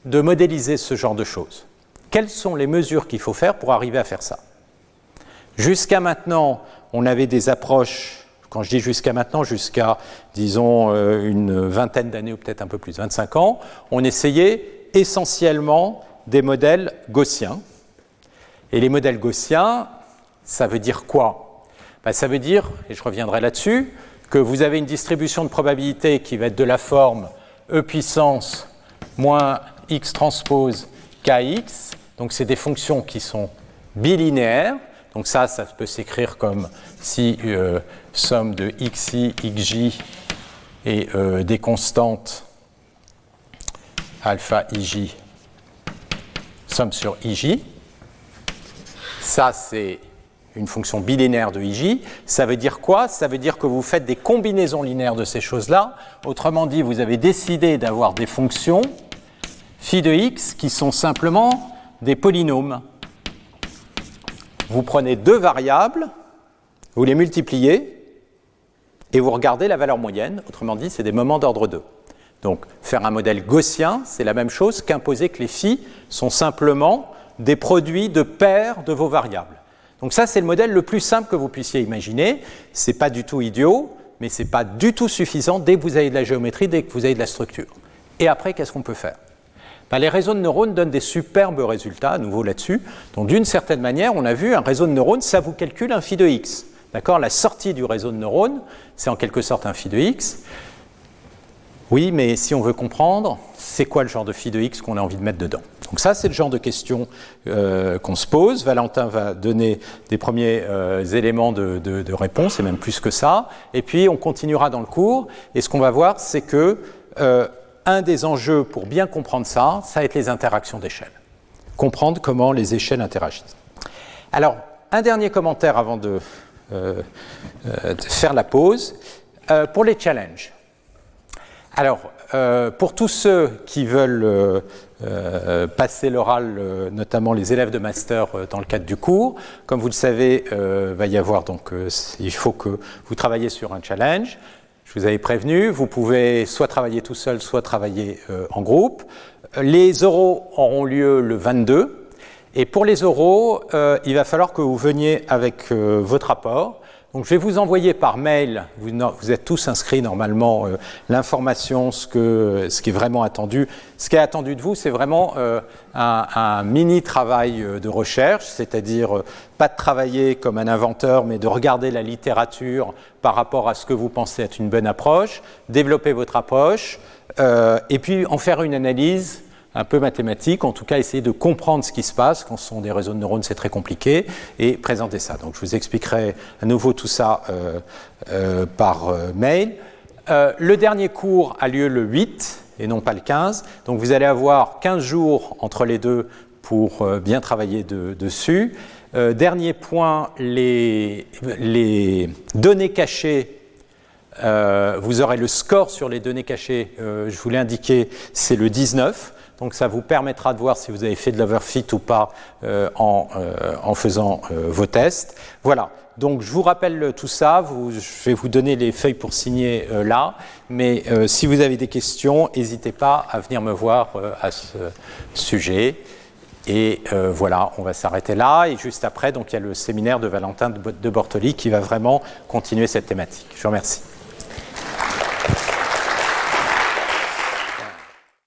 de modéliser ce genre de choses. Quelles sont les mesures qu'il faut faire pour arriver à faire ça? Jusqu'à maintenant, on avait des approches, quand je dis jusqu'à maintenant, jusqu'à, disons, euh, une vingtaine d'années ou peut-être un peu plus, 25 ans, on essayait essentiellement des modèles gaussiens. Et les modèles gaussiens, ça veut dire quoi? Ben, Ça veut dire, et je reviendrai là-dessus, que vous avez une distribution de probabilité qui va être de la forme e puissance moins x transpose kx. Donc c'est des fonctions qui sont bilinéaires. Donc ça, ça peut s'écrire comme si euh, somme de xi, xj et euh, des constantes alpha ij somme sur ij. Ça, c'est une fonction bilinéaire de ij. Ça veut dire quoi? Ça veut dire que vous faites des combinaisons linéaires de ces choses-là. Autrement dit, vous avez décidé d'avoir des fonctions phi de x qui sont simplement des polynômes. Vous prenez deux variables, vous les multipliez et vous regardez la valeur moyenne. Autrement dit, c'est des moments d'ordre 2. Donc faire un modèle gaussien, c'est la même chose qu'imposer que les phi sont simplement des produits de paires de vos variables. Donc ça, c'est le modèle le plus simple que vous puissiez imaginer. Ce n'est pas du tout idiot, mais ce n'est pas du tout suffisant dès que vous avez de la géométrie, dès que vous avez de la structure. Et après, qu'est-ce qu'on peut faire? Ben, Les réseaux de neurones donnent des superbes résultats, à nouveau là-dessus. Donc d'une certaine manière, on a vu un réseau de neurones, ça vous calcule un phi de x. D'accord? La sortie du réseau de neurones, c'est en quelque sorte un phi de x. Oui, mais si on veut comprendre, c'est quoi le genre de phi de x qu'on a envie de mettre dedans? Donc ça, c'est le genre de question euh, qu'on se pose. Valentin va donner des premiers euh, éléments de, réponse, et même plus que ça. Et puis, on continuera dans le cours. Et ce qu'on va voir, c'est que euh, un des enjeux pour bien comprendre ça, ça va être les interactions d'échelle. Comprendre comment les échelles interagissent. Alors, un dernier commentaire avant de faire la pause. pour les challenges. Alors, euh, pour tous ceux qui veulent euh, euh, passer l'oral, notamment les élèves de master dans le cadre du cours, comme vous le savez, va y avoir donc, il faut que vous travaillez sur un challenge. Je vous avais prévenu, vous pouvez soit travailler tout seul, soit travailler en groupe. Les oraux auront lieu le 22. Et pour les oraux, il va falloir que vous veniez avec votre rapport. Donc je vais vous envoyer par mail, vous, êtes tous inscrits normalement, euh, l'information, ce, ce qui est vraiment attendu. Ce qui est attendu de vous, c'est vraiment euh, un, mini travail euh, de recherche, c'est-à-dire pas de travailler comme un inventeur, mais de regarder la littérature par rapport à ce que vous pensez être une bonne approche, développer votre approche, et puis en faire une analyse un peu mathématique, en tout cas essayer de comprendre ce qui se passe. Quand ce sont des réseaux de neurones, c'est très compliqué, et présenter ça. Donc je vous expliquerai à nouveau tout ça euh, euh, par euh, mail. le dernier cours a lieu le 8 et non pas le 15. Donc vous allez avoir 15 jours entre les deux pour bien travailler dessus. dernier point, les, les données cachées vous aurez le score sur les données cachées, je vous l'ai indiqué, c'est le 19. Donc ça vous permettra de voir si vous avez fait de l'overfit ou pas euh, en, euh, en, faisant euh, vos tests. Voilà. Donc je vous rappelle tout ça. Je vais vous donner les feuilles pour signer là. Mais si vous avez des questions, n'hésitez pas à venir me voir à ce sujet. Et voilà, on va s'arrêter là. Et juste après, donc il y a le séminaire de Valentin de Bortoli qui va vraiment continuer cette thématique. Je vous remercie.